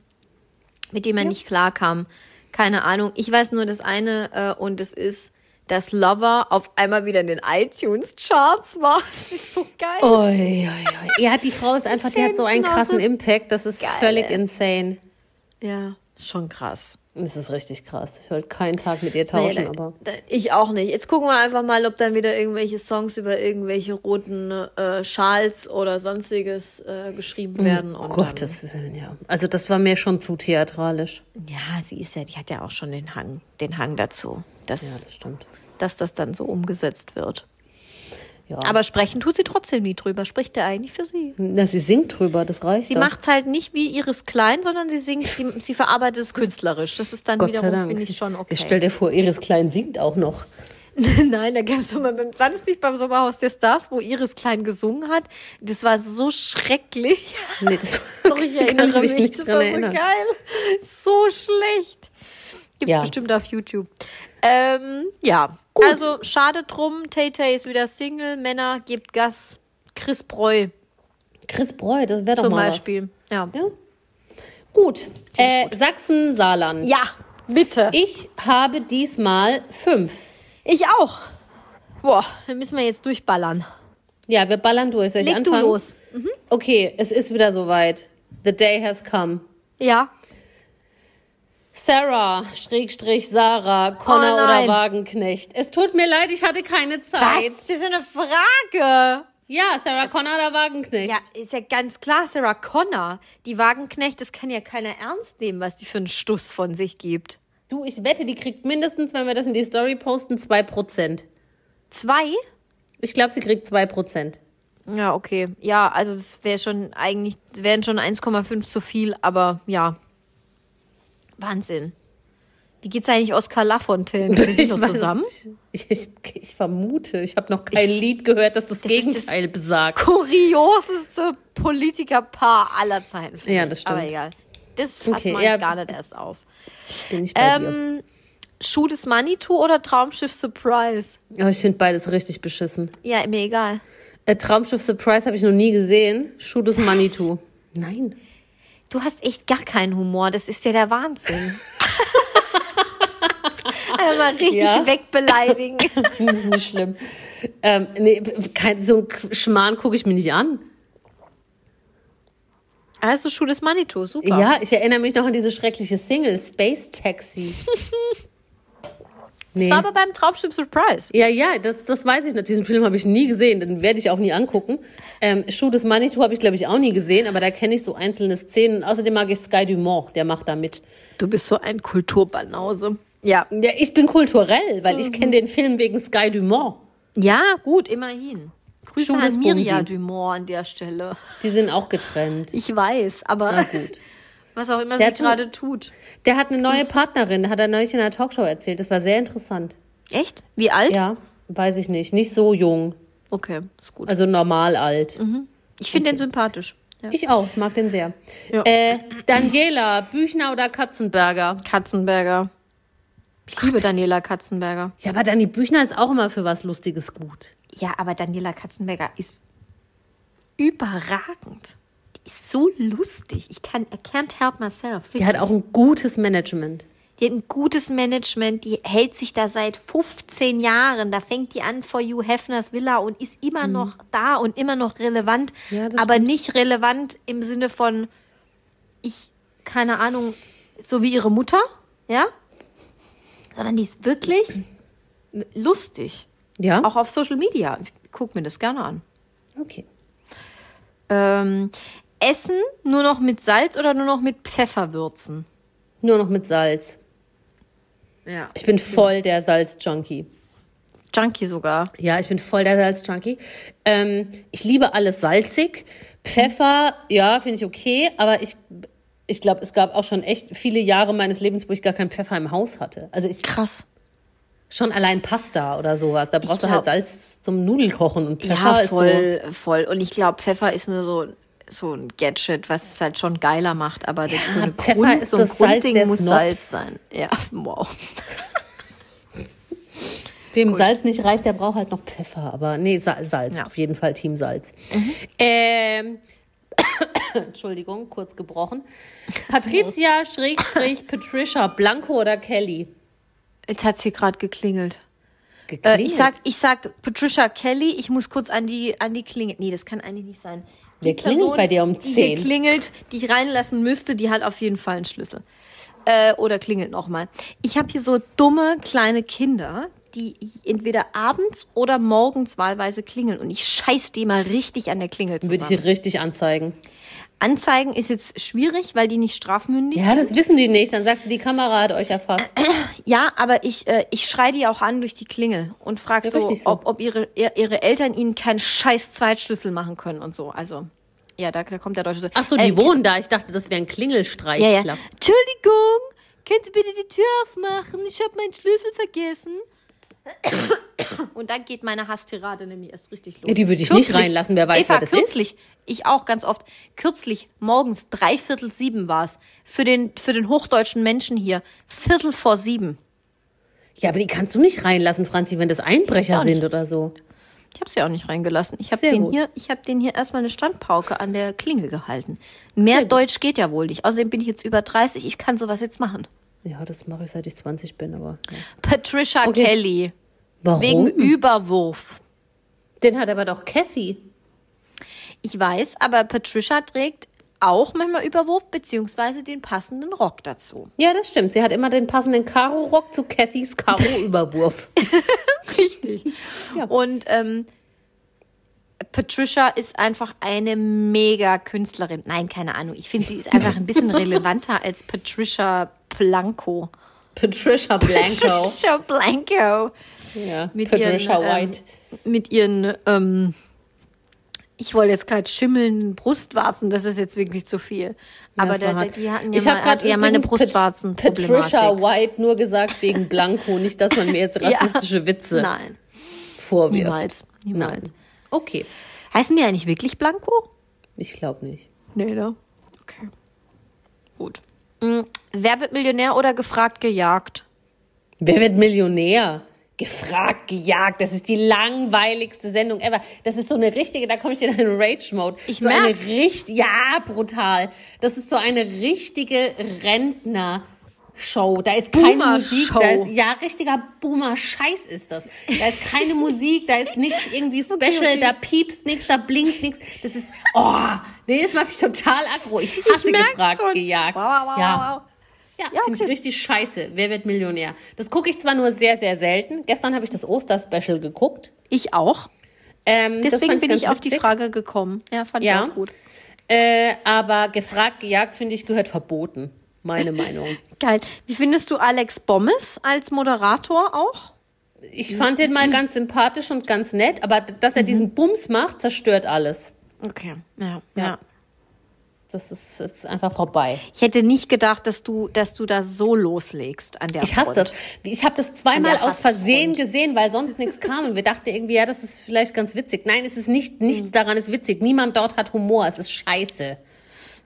mit dem er nicht klarkam. Keine Ahnung. Ich weiß nur das eine äh, und es ist, dass Lover auf einmal wieder in den iTunes-Charts war. Das ist so geil. Oi, oi, oi. Ja, die Frau ist einfach, die hat so einen krassen Impact, das ist geil, völlig insane. Ja, schon krass. Das ist richtig krass. Ich wollte keinen Tag mit ihr Naja, tauschen, da- aber. da- ich auch nicht. Jetzt gucken wir einfach mal, ob dann wieder irgendwelche Songs über irgendwelche roten äh, Schals oder sonstiges äh, geschrieben werden. Um Gottes Willen, ja. Also das war mir schon zu theatralisch. Dann, ja, sie ist ja, die hat ja auch schon den Hang, den Hang dazu, dass, Ja, das stimmt. dass das dann so umgesetzt wird. Ja. Aber sprechen tut sie trotzdem nie drüber. Spricht er eigentlich für sie? Na, sie singt drüber, das reicht. Sie doch. macht's halt nicht wie Iris Klein, sondern sie singt, sie, sie verarbeitet es künstlerisch. Das ist dann Gott wiederum, finde ich, schon okay. Ich stell dir vor, Iris Klein singt auch noch. Nein, da gab es mal, war das nicht beim Sommerhaus der Stars, wo Iris Klein gesungen hat? Das war so schrecklich. Nee, das Doch, ich erinnere mich mich, nicht das war so erinnern. geil. So schlecht. Gibt's Ja. bestimmt auf YouTube. Ähm, ja, Gut. also schade drum. Tay Tay ist wieder Single. Männer, gebt Gas. Chris Breu Chris Breu, das wäre doch zum mal Beispiel. Ja. was. Ja. Gut. Äh, Sachsen, Saarland. ja, bitte. Ich habe diesmal fünf. Ich auch. Boah, dann müssen wir jetzt durchballern. Ja, wir ballern durch. Soll ich Leg anfangen? du los. Okay, es ist wieder soweit. The day has come. Ja. Sarah, Schrägstrich, Sarah, Connor Oh oder Wagenknecht. Es tut mir leid, ich hatte keine Zeit. Was? Das ist eine Frage. Ja, Sarah Connor oder Wagenknecht. Ja, ist ja ganz klar, Sarah Connor. Die Wagenknecht, das kann ja keiner ernst nehmen, was die für einen Stuss von sich gibt. Du, ich wette, die kriegt mindestens, wenn wir das in die Story posten, 2%. Zwei? Ich glaube, sie kriegt 2%. Ja, okay. Ja, also das wäre schon eigentlich, wären schon 1,5 zu viel, aber ja. Wahnsinn. Wie geht's eigentlich Oskar Lafontaine? Sind die noch zusammen? Ich, ich, ich vermute, ich habe noch kein Lied gehört, das das, ist Gegenteil besagt. Kurioseste Politikerpaar aller Zeiten. Ja, ich. das stimmt. Aber egal. Das fassen Okay, wir ja. ich gar nicht erst auf. Bin ich bei dir. Ähm, Schuh des Manitou oder Traumschiff Surprise? Aber ich finde beides richtig beschissen. Ja, mir egal. Äh, Traumschiff Surprise habe ich noch nie gesehen. Schuh des Manitou. Nein. Du hast echt gar keinen Humor. Das ist ja der Wahnsinn. Einmal richtig Ja. wegbeleidigen. Das ist nicht schlimm. Ähm, nee, kein, so ein Schmarrn gucke ich mir nicht an. Also Schuh des Manitou, super. Ja, ich erinnere mich noch an diese schreckliche Single, Space Taxi. Nee. Das war aber beim Traumschiff Surprise. Ja, ja, das, das weiß ich noch. Diesen Film habe ich nie gesehen, den werde ich auch nie angucken. Ähm, Schuh des Manitou habe ich, glaube ich, auch nie gesehen, aber da kenne ich so einzelne Szenen. Außerdem mag ich Sky Dumont, der macht da mit. Du bist so ein Kulturbanause. Ja. Ja, ich bin kulturell, weil ich kenne den Film wegen Sky Dumont. Ja, gut, immerhin. Grüße des an Mirja. Dumont an der Stelle. Die sind auch getrennt. Ich weiß, aber Na gut. was auch immer Der sie gerade tut. Der hat eine neue Partnerin, hat er neulich in einer Talkshow erzählt. Das war sehr interessant. Echt? Wie alt? Ja, weiß ich nicht. Nicht so jung. Okay, ist gut. Also normal alt. ich finde den sympathisch. Ich auch, ich mag den sehr. Ja. Äh, Daniela, Büchner oder Katzenberger? Katzenberger. Ich liebe Daniela Katzenberger. Ja, aber Dani Büchner ist auch immer für was Lustiges gut. Ja, aber Daniela Katzenberger ist überragend. Ist so lustig. Ich kann, I can't help myself. Sie hat auch ein gutes Management. Die hat ein gutes Management, die hält sich da seit 15 Jahren. Da fängt die an vor Hugh Hefners Villa und ist immer noch da und immer noch relevant. Mhm. Ja, aber stimmt. nicht relevant im Sinne von, ich, keine Ahnung, so wie ihre Mutter, ja? Sondern die ist wirklich lustig. Ja? Auch auf Social Media. Ich guck mir das gerne an. Okay. Ähm, Essen nur noch mit Salz oder nur noch mit Pfeffer würzen? Nur noch mit Salz. Ja. Ich bin voll der Salz-Junkie. Junkie sogar. Ja, ich bin voll der Salz-Junkie. Ähm, ich liebe alles salzig. Pfeffer, ja, finde ich okay, aber ich, ich glaube, es gab auch schon echt viele Jahre meines Lebens, wo ich gar keinen Pfeffer im Haus hatte. Also ich Krass. schon allein Pasta oder sowas. Da brauchst du glaub- halt Salz zum Nudelkochen und Pfeffer Ja, ist so. voll, voll. Und ich glaube, Pfeffer ist nur so, so ein Gadget, was es halt schon geiler macht. Aber das- so eine Pfeffer Grund, ist so ein Grundding muss Snobs. Salz sein. Ja, wow. Wem Salz nicht reicht, der braucht halt noch Pfeffer. Aber nee, Sa Salz, Ja. Mhm. auf jeden Fall Team Salz. Ähm, Entschuldigung, kurz gebrochen. Patricia, Schrägstrich, Patricia, Blanco oder Kelly? Jetzt hat's hier gerade geklingelt. Äh, Geklingelt. ich sag, ich sag Patricia Kelly, ich muss kurz an die, an die Klingel. Nee, das kann eigentlich nicht sein. Die Wer klingelt bei dir um Die hier 10? klingelt, die ich reinlassen müsste, die hat auf jeden Fall einen Schlüssel. Äh, oder klingelt nochmal. Ich habe hier so dumme kleine Kinder, die entweder abends oder morgens wahlweise klingeln. Und ich scheiß die mal richtig an der Klingel Würde ich zusammen. dir richtig anzeigen. Anzeigen ist jetzt schwierig, weil die nicht strafmündig Ja, sind. das wissen die nicht. Dann sagst du, die Kamera hat euch erfasst. Ja, aber ich, äh, ich schrei die auch an durch die Klingel und frage Ja, so, so. ob, ob ihre, ihr- ihre Eltern ihnen keinen scheiß Zweitschlüssel machen können und so. Also, ja, da, da kommt der deutsche Ach so, die Äh, wohnen da. Ich dachte, das wäre ein Klingelstreich. Ja, ja. Entschuldigung, können Sie bitte die Tür aufmachen? Ich habe meinen Schlüssel vergessen. Und dann geht meine Hasstirade nämlich erst richtig los. Ja, die würde ich nicht reinlassen. Wer weiß, Eva, wer das kürzlich, ich auch ganz oft, kürzlich morgens dreiviertel sieben war's Für den, für den hochdeutschen Menschen hier, Viertel vor sieben. Ja, aber die kannst du nicht reinlassen, Franzi, wenn das Einbrecher sind oder so. Ich habe sie auch nicht reingelassen. Ich habe den hier, ich habe den hier erstmal eine Standpauke an der Klingel gehalten. Mehr Sehr gut. Deutsch geht ja wohl nicht. Außerdem bin ich jetzt über 30. Ich kann sowas jetzt machen. Ja, das mache ich seit ich 20 bin, aber. Ja. Patricia Okay. Kelly Warum? wegen Überwurf. Den hat aber doch Kathy. Ich weiß, aber Patricia trägt auch manchmal Überwurf beziehungsweise den passenden Rock dazu. Ja, das stimmt. Sie hat immer den passenden Karo-Rock zu Kathys Karo-Überwurf. Richtig. Ja. Und ähm, Patricia ist einfach eine mega Künstlerin. Nein, keine Ahnung. Ich finde, sie ist einfach ein bisschen relevanter als Patricia Blanco. Patricia Blanco. Patricia Blanco. ja, Mit Patricia ihren, White. Ähm, mit ihren, ähm, ich wollte jetzt gerade schimmeln, Brustwarzen, das ist jetzt wirklich zu viel. Aber da, da, die hatten ja ich mal, hatten ja mal eine übrigens Pat- Brustwarzen. Patricia White nur gesagt wegen Blanco, nicht, dass man mir jetzt Ja. rassistische Witze Nein, vorwirft. niemals. niemals. Nein. Okay, Heißen die eigentlich wirklich Blanco? ich glaube nicht. Nee, ne? Okay. Gut. Mhm. Wer wird Millionär oder gefragt gejagt? Wer wird Millionär? Gefragt, gejagt. Das ist die langweiligste Sendung ever. Das ist so eine richtige, da komme ich in einen Rage-Mode. Ich so merk's. eine richt, ja, brutal. Das ist so eine richtige Rentner-Show. Da ist keine Boomer-Show. Musik, da ist, ja, richtiger Boomer-Scheiß ist das. Da ist keine Musik, da ist nichts irgendwie special, okay. da piepst nichts, da blinkt nichts. Das ist, oh, nee, das macht mich total aggro. Ich hasse merk's gefragt, schon. gejagt. Wow, wow, wow, ja. Ja, Ja, finde ich okay. richtig scheiße. Wer wird Millionär? Das gucke ich zwar nur sehr, sehr selten. Gestern habe ich das Oster-Special geguckt. Ich auch. Ähm, Deswegen fand bin ich auf die witzig. Frage gekommen. Ja, fand Ja. ich auch gut. Äh, aber gefragt, gejagt, finde ich, gehört verboten. Meine Meinung. Geil. Wie findest du Alex Bommes als Moderator auch? Ich fand den mal ganz sympathisch und ganz nett, aber dass er Mhm. diesen Bums macht, zerstört alles. Okay, ja, Ja. ja. das ist, ist einfach vorbei. Ich hätte nicht gedacht, dass du, dass du da so loslegst an der Ich hasse Front. das. Ich habe das zweimal aus Versehen gesehen, weil sonst nichts kam und wir dachten irgendwie, ja, das ist vielleicht ganz witzig. Nein, es ist nicht, nichts daran ist witzig. Niemand dort hat Humor. Es ist scheiße.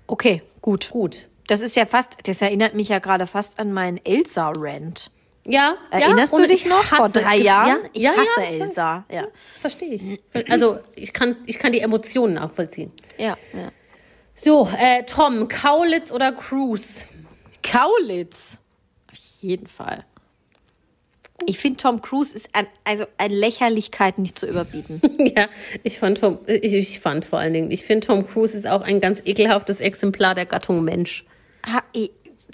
Okay, gut. Gut. Das ist ja fast, das erinnert mich ja gerade fast an meinen Elsa-Rant. Ja, Erinnerst ja, du dich ich noch? Vor drei Jahren? Ja, ich ja, hasse ja. Elsa. Ja. Verstehe ich. Also ich kann, ich kann die Emotionen nachvollziehen. Ja, ja. So, äh, Tom, Kaulitz oder Cruise? Kaulitz. Auf jeden Fall. Ich finde, Tom Cruise ist an, also an Lächerlichkeit nicht zu überbieten. ja, ich fand Tom, ich, ich fand vor allen Dingen, ich finde Tom Cruise ist auch ein ganz ekelhaftes Exemplar der Gattung Mensch.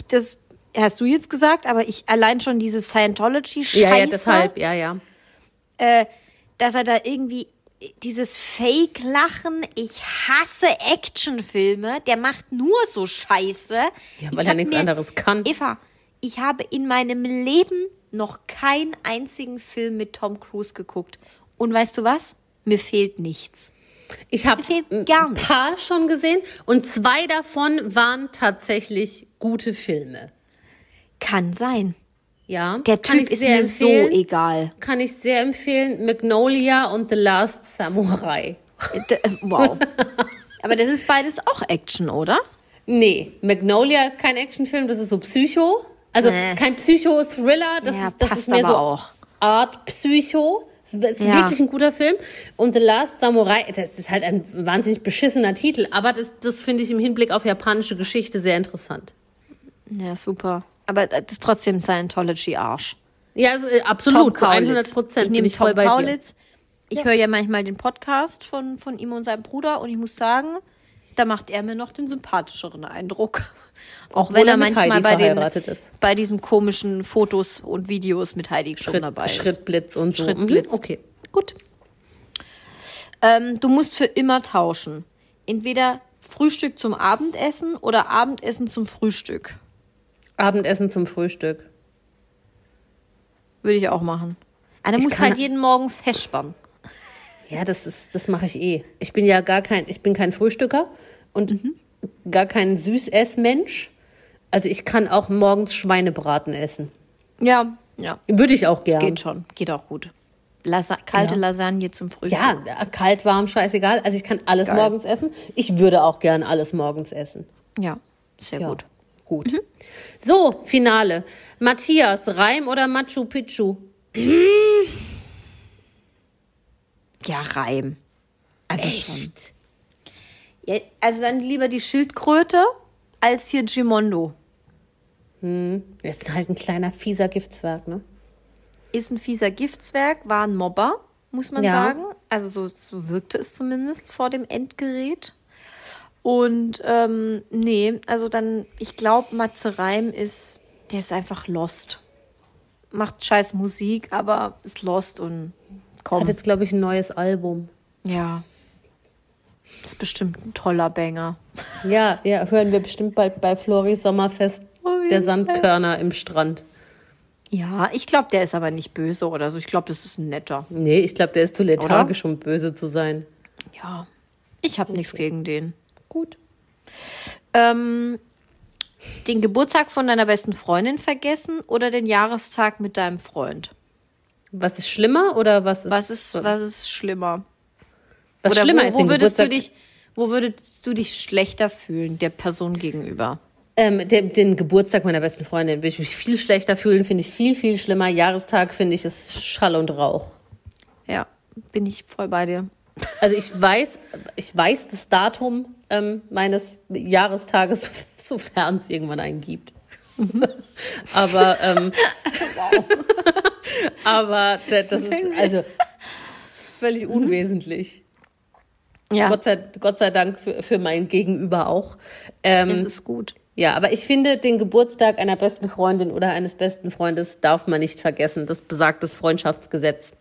Das hast du jetzt gesagt, aber ich allein schon diese Scientology-Scheiße, Ja, ja, deshalb, ja, ja. äh, dass er da irgendwie dieses Fake-Lachen, ich hasse Actionfilme, der macht nur so Scheiße. Ja, Ich weil er hab nichts anderes kann. Eva, ich habe in meinem Leben noch keinen einzigen Film mit Tom Cruise geguckt. Und weißt du was? Mir fehlt nichts. Ich habe ein paar nichts. schon gesehen und zwei davon waren tatsächlich gute Filme. Kann sein. Ja, Der Typ ist mir so empfehlen. egal. Kann ich sehr empfehlen. Magnolia und The Last Samurai. Äh, Wow. Aber das ist beides auch Action, oder? Nee, Magnolia ist kein Actionfilm, das ist so Psycho. Also Nee. kein Psycho-Thriller, das, Ja, ist, das passt ist mehr so auch. Art Psycho. Es ist Ja. wirklich ein guter Film. Und The Last Samurai, das ist halt ein wahnsinnig beschissener Titel, aber das, das finde ich im Hinblick auf japanische Geschichte sehr interessant. Ja, super. Aber das ist trotzdem Scientology-Arsch. Ja, absolut, zu 100 Prozent Ich nehme ich voll Tom. Kaulitz. Ich höre ja manchmal den Podcast von, von ihm und seinem Bruder und ich muss sagen, da macht er mir noch den sympathischeren Eindruck. Auch Obwohl wenn er manchmal bei, den, ist. bei diesen komischen Fotos und Videos mit Heidi schon Schritt, dabei ist. Schrittblitz und so. Schrittblitz. Mhm, Okay, gut. Ähm, du musst für immer tauschen. Entweder Frühstück zum Abendessen oder Abendessen zum Frühstück. Abendessen zum Frühstück. Würde ich auch machen. Aber dann Ich musst kann- halt jeden Morgen festspannen. Ja, das ist, das mache ich eh. Ich bin ja gar kein, ich bin kein Frühstücker und gar kein Süßessmensch. Also ich kann auch morgens Schweinebraten essen. Ja, ja. Würde ich auch gerne. Geht schon. Geht auch gut. Lasa kalte Ja. Lasagne zum Frühstück. Ja, kalt, warm, scheißegal. Also ich kann alles Geil. morgens essen. Ich würde auch gern alles morgens essen. Ja, sehr Ja. gut. Gut. So, Finale. Matthias, Reim oder Machu Picchu? Ja, Reim. Also schon. Echt? Ja, also dann lieber die Schildkröte als hier Gimondo. Das ist halt ein kleiner, fieser Giftzwerg, ne? Ist ein fieser Giftzwerg, war ein Mobber, muss man Ja. sagen. Also so, so wirkte es zumindest vor dem Endgerät. Und ähm, nee, also dann, ich glaube, Matze Reim ist, der ist einfach lost. Macht scheiß Musik, aber ist lost und komm. Hat jetzt, glaube ich, ein neues Album. Ja. Ist bestimmt ein toller Banger. Ja, ja, hören wir bestimmt bald bei Floris Sommerfest der Sandkörner im Strand. Ja, ich glaube, der ist aber nicht böse oder so. Ich glaube, das ist ein netter. Nee, ich glaube, der ist zu lethargisch, um böse zu sein. Ja. Ich habe nichts gegen den. Gut. Ähm, den Geburtstag von deiner besten Freundin vergessen oder den Jahrestag mit deinem Freund? Was ist schlimmer oder was ist. Was ist, was ist schlimmer? was oder schlimmer wo, ist wo würdest Geburtstag, du dich, wo würdest du dich schlechter fühlen der Person gegenüber? Ähm, den, den Geburtstag meiner besten Freundin würde ich mich viel schlechter fühlen, finde ich viel, viel schlimmer. Jahrestag finde ich ist Schall und Rauch. Ja, bin ich voll bei dir. Also ich weiß, ich weiß das Datum ähm, meines Jahrestages, sofern es irgendwann einen gibt. aber ähm, aber da- das ist also völlig unwesentlich. Ja, Gott, sei, Gott sei Dank für, für mein Gegenüber auch. Ähm, das ist gut. Ja, aber ich finde, den Geburtstag einer besten Freundin oder eines besten Freundes darf man nicht vergessen. Das besagt das Freundschaftsgesetz.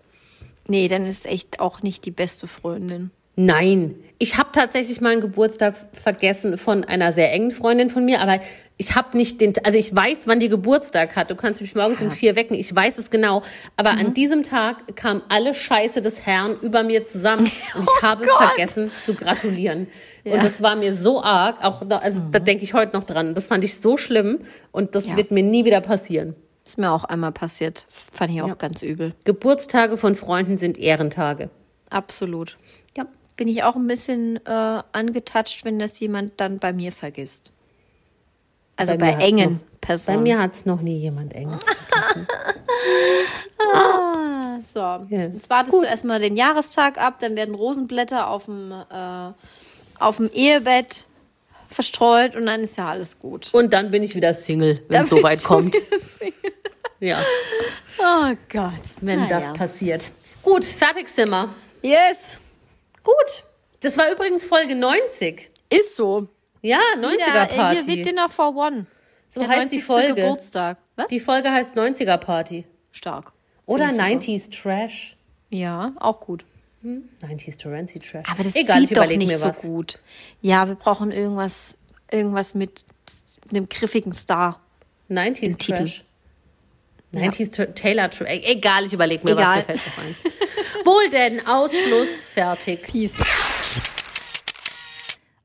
Nee, dann ist echt auch nicht die beste Freundin. Nein, ich habe tatsächlich meinen Geburtstag vergessen von einer sehr engen Freundin von mir, aber ich habe nicht den, also ich weiß, wann die Geburtstag hat. Du kannst mich morgens um vier wecken, ich weiß es genau. Aber Mhm. an diesem Tag kam alle Scheiße des Herrn über mir zusammen Oh und ich habe vergessen zu gratulieren. Ja. Und das war mir so arg, auch da, also da denke ich heute noch dran. Das fand ich so schlimm und das Ja. wird mir nie wieder passieren. Ist mir auch einmal passiert. Fand ich auch Ja. ganz übel. Geburtstage von Freunden sind Ehrentage. Absolut. Ja. Bin ich auch ein bisschen äh, angetatscht, wenn das jemand dann bei mir vergisst. Also Bei bei, engen noch- Bei Personen. mir hat es noch nie jemand enges. Ah, so. Ja. Jetzt wartest du erstmal den Jahrestag ab, dann werden Rosenblätter auf dem, äh, auf dem Ehebett verstreut und dann ist ja alles gut. Und dann bin ich wieder Single, wenn es so weit kommt. Ja, Oh Gott. wenn Naja. das passiert. Gut, fertig sind wir. Yes. Gut. Das war übrigens Folge 90. Ist so. Ja, Wieder, 90er äh, Party. Hier wird Dinner for One. so Der heißt die 90. Folge. Geburtstag. Was? Die Folge heißt 90er Party. Stark. Oder Finde ich 90s Trash. Ja, auch gut. 90s Torrency Trash. Aber das Egal, ich zieht doch nicht so was. gut. Ja, wir brauchen irgendwas, irgendwas mit einem griffigen Star. 90s Titel. Trash. 90s Tra- Taylor Trash. E- Egal, ich überlege mir Egal. was, mir fällt was ein. Wohl denn, Ausschluss, fertig. Peace.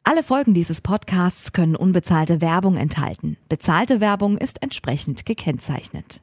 Alle Folgen dieses Podcasts können unbezahlte Werbung enthalten. Bezahlte Werbung ist entsprechend gekennzeichnet.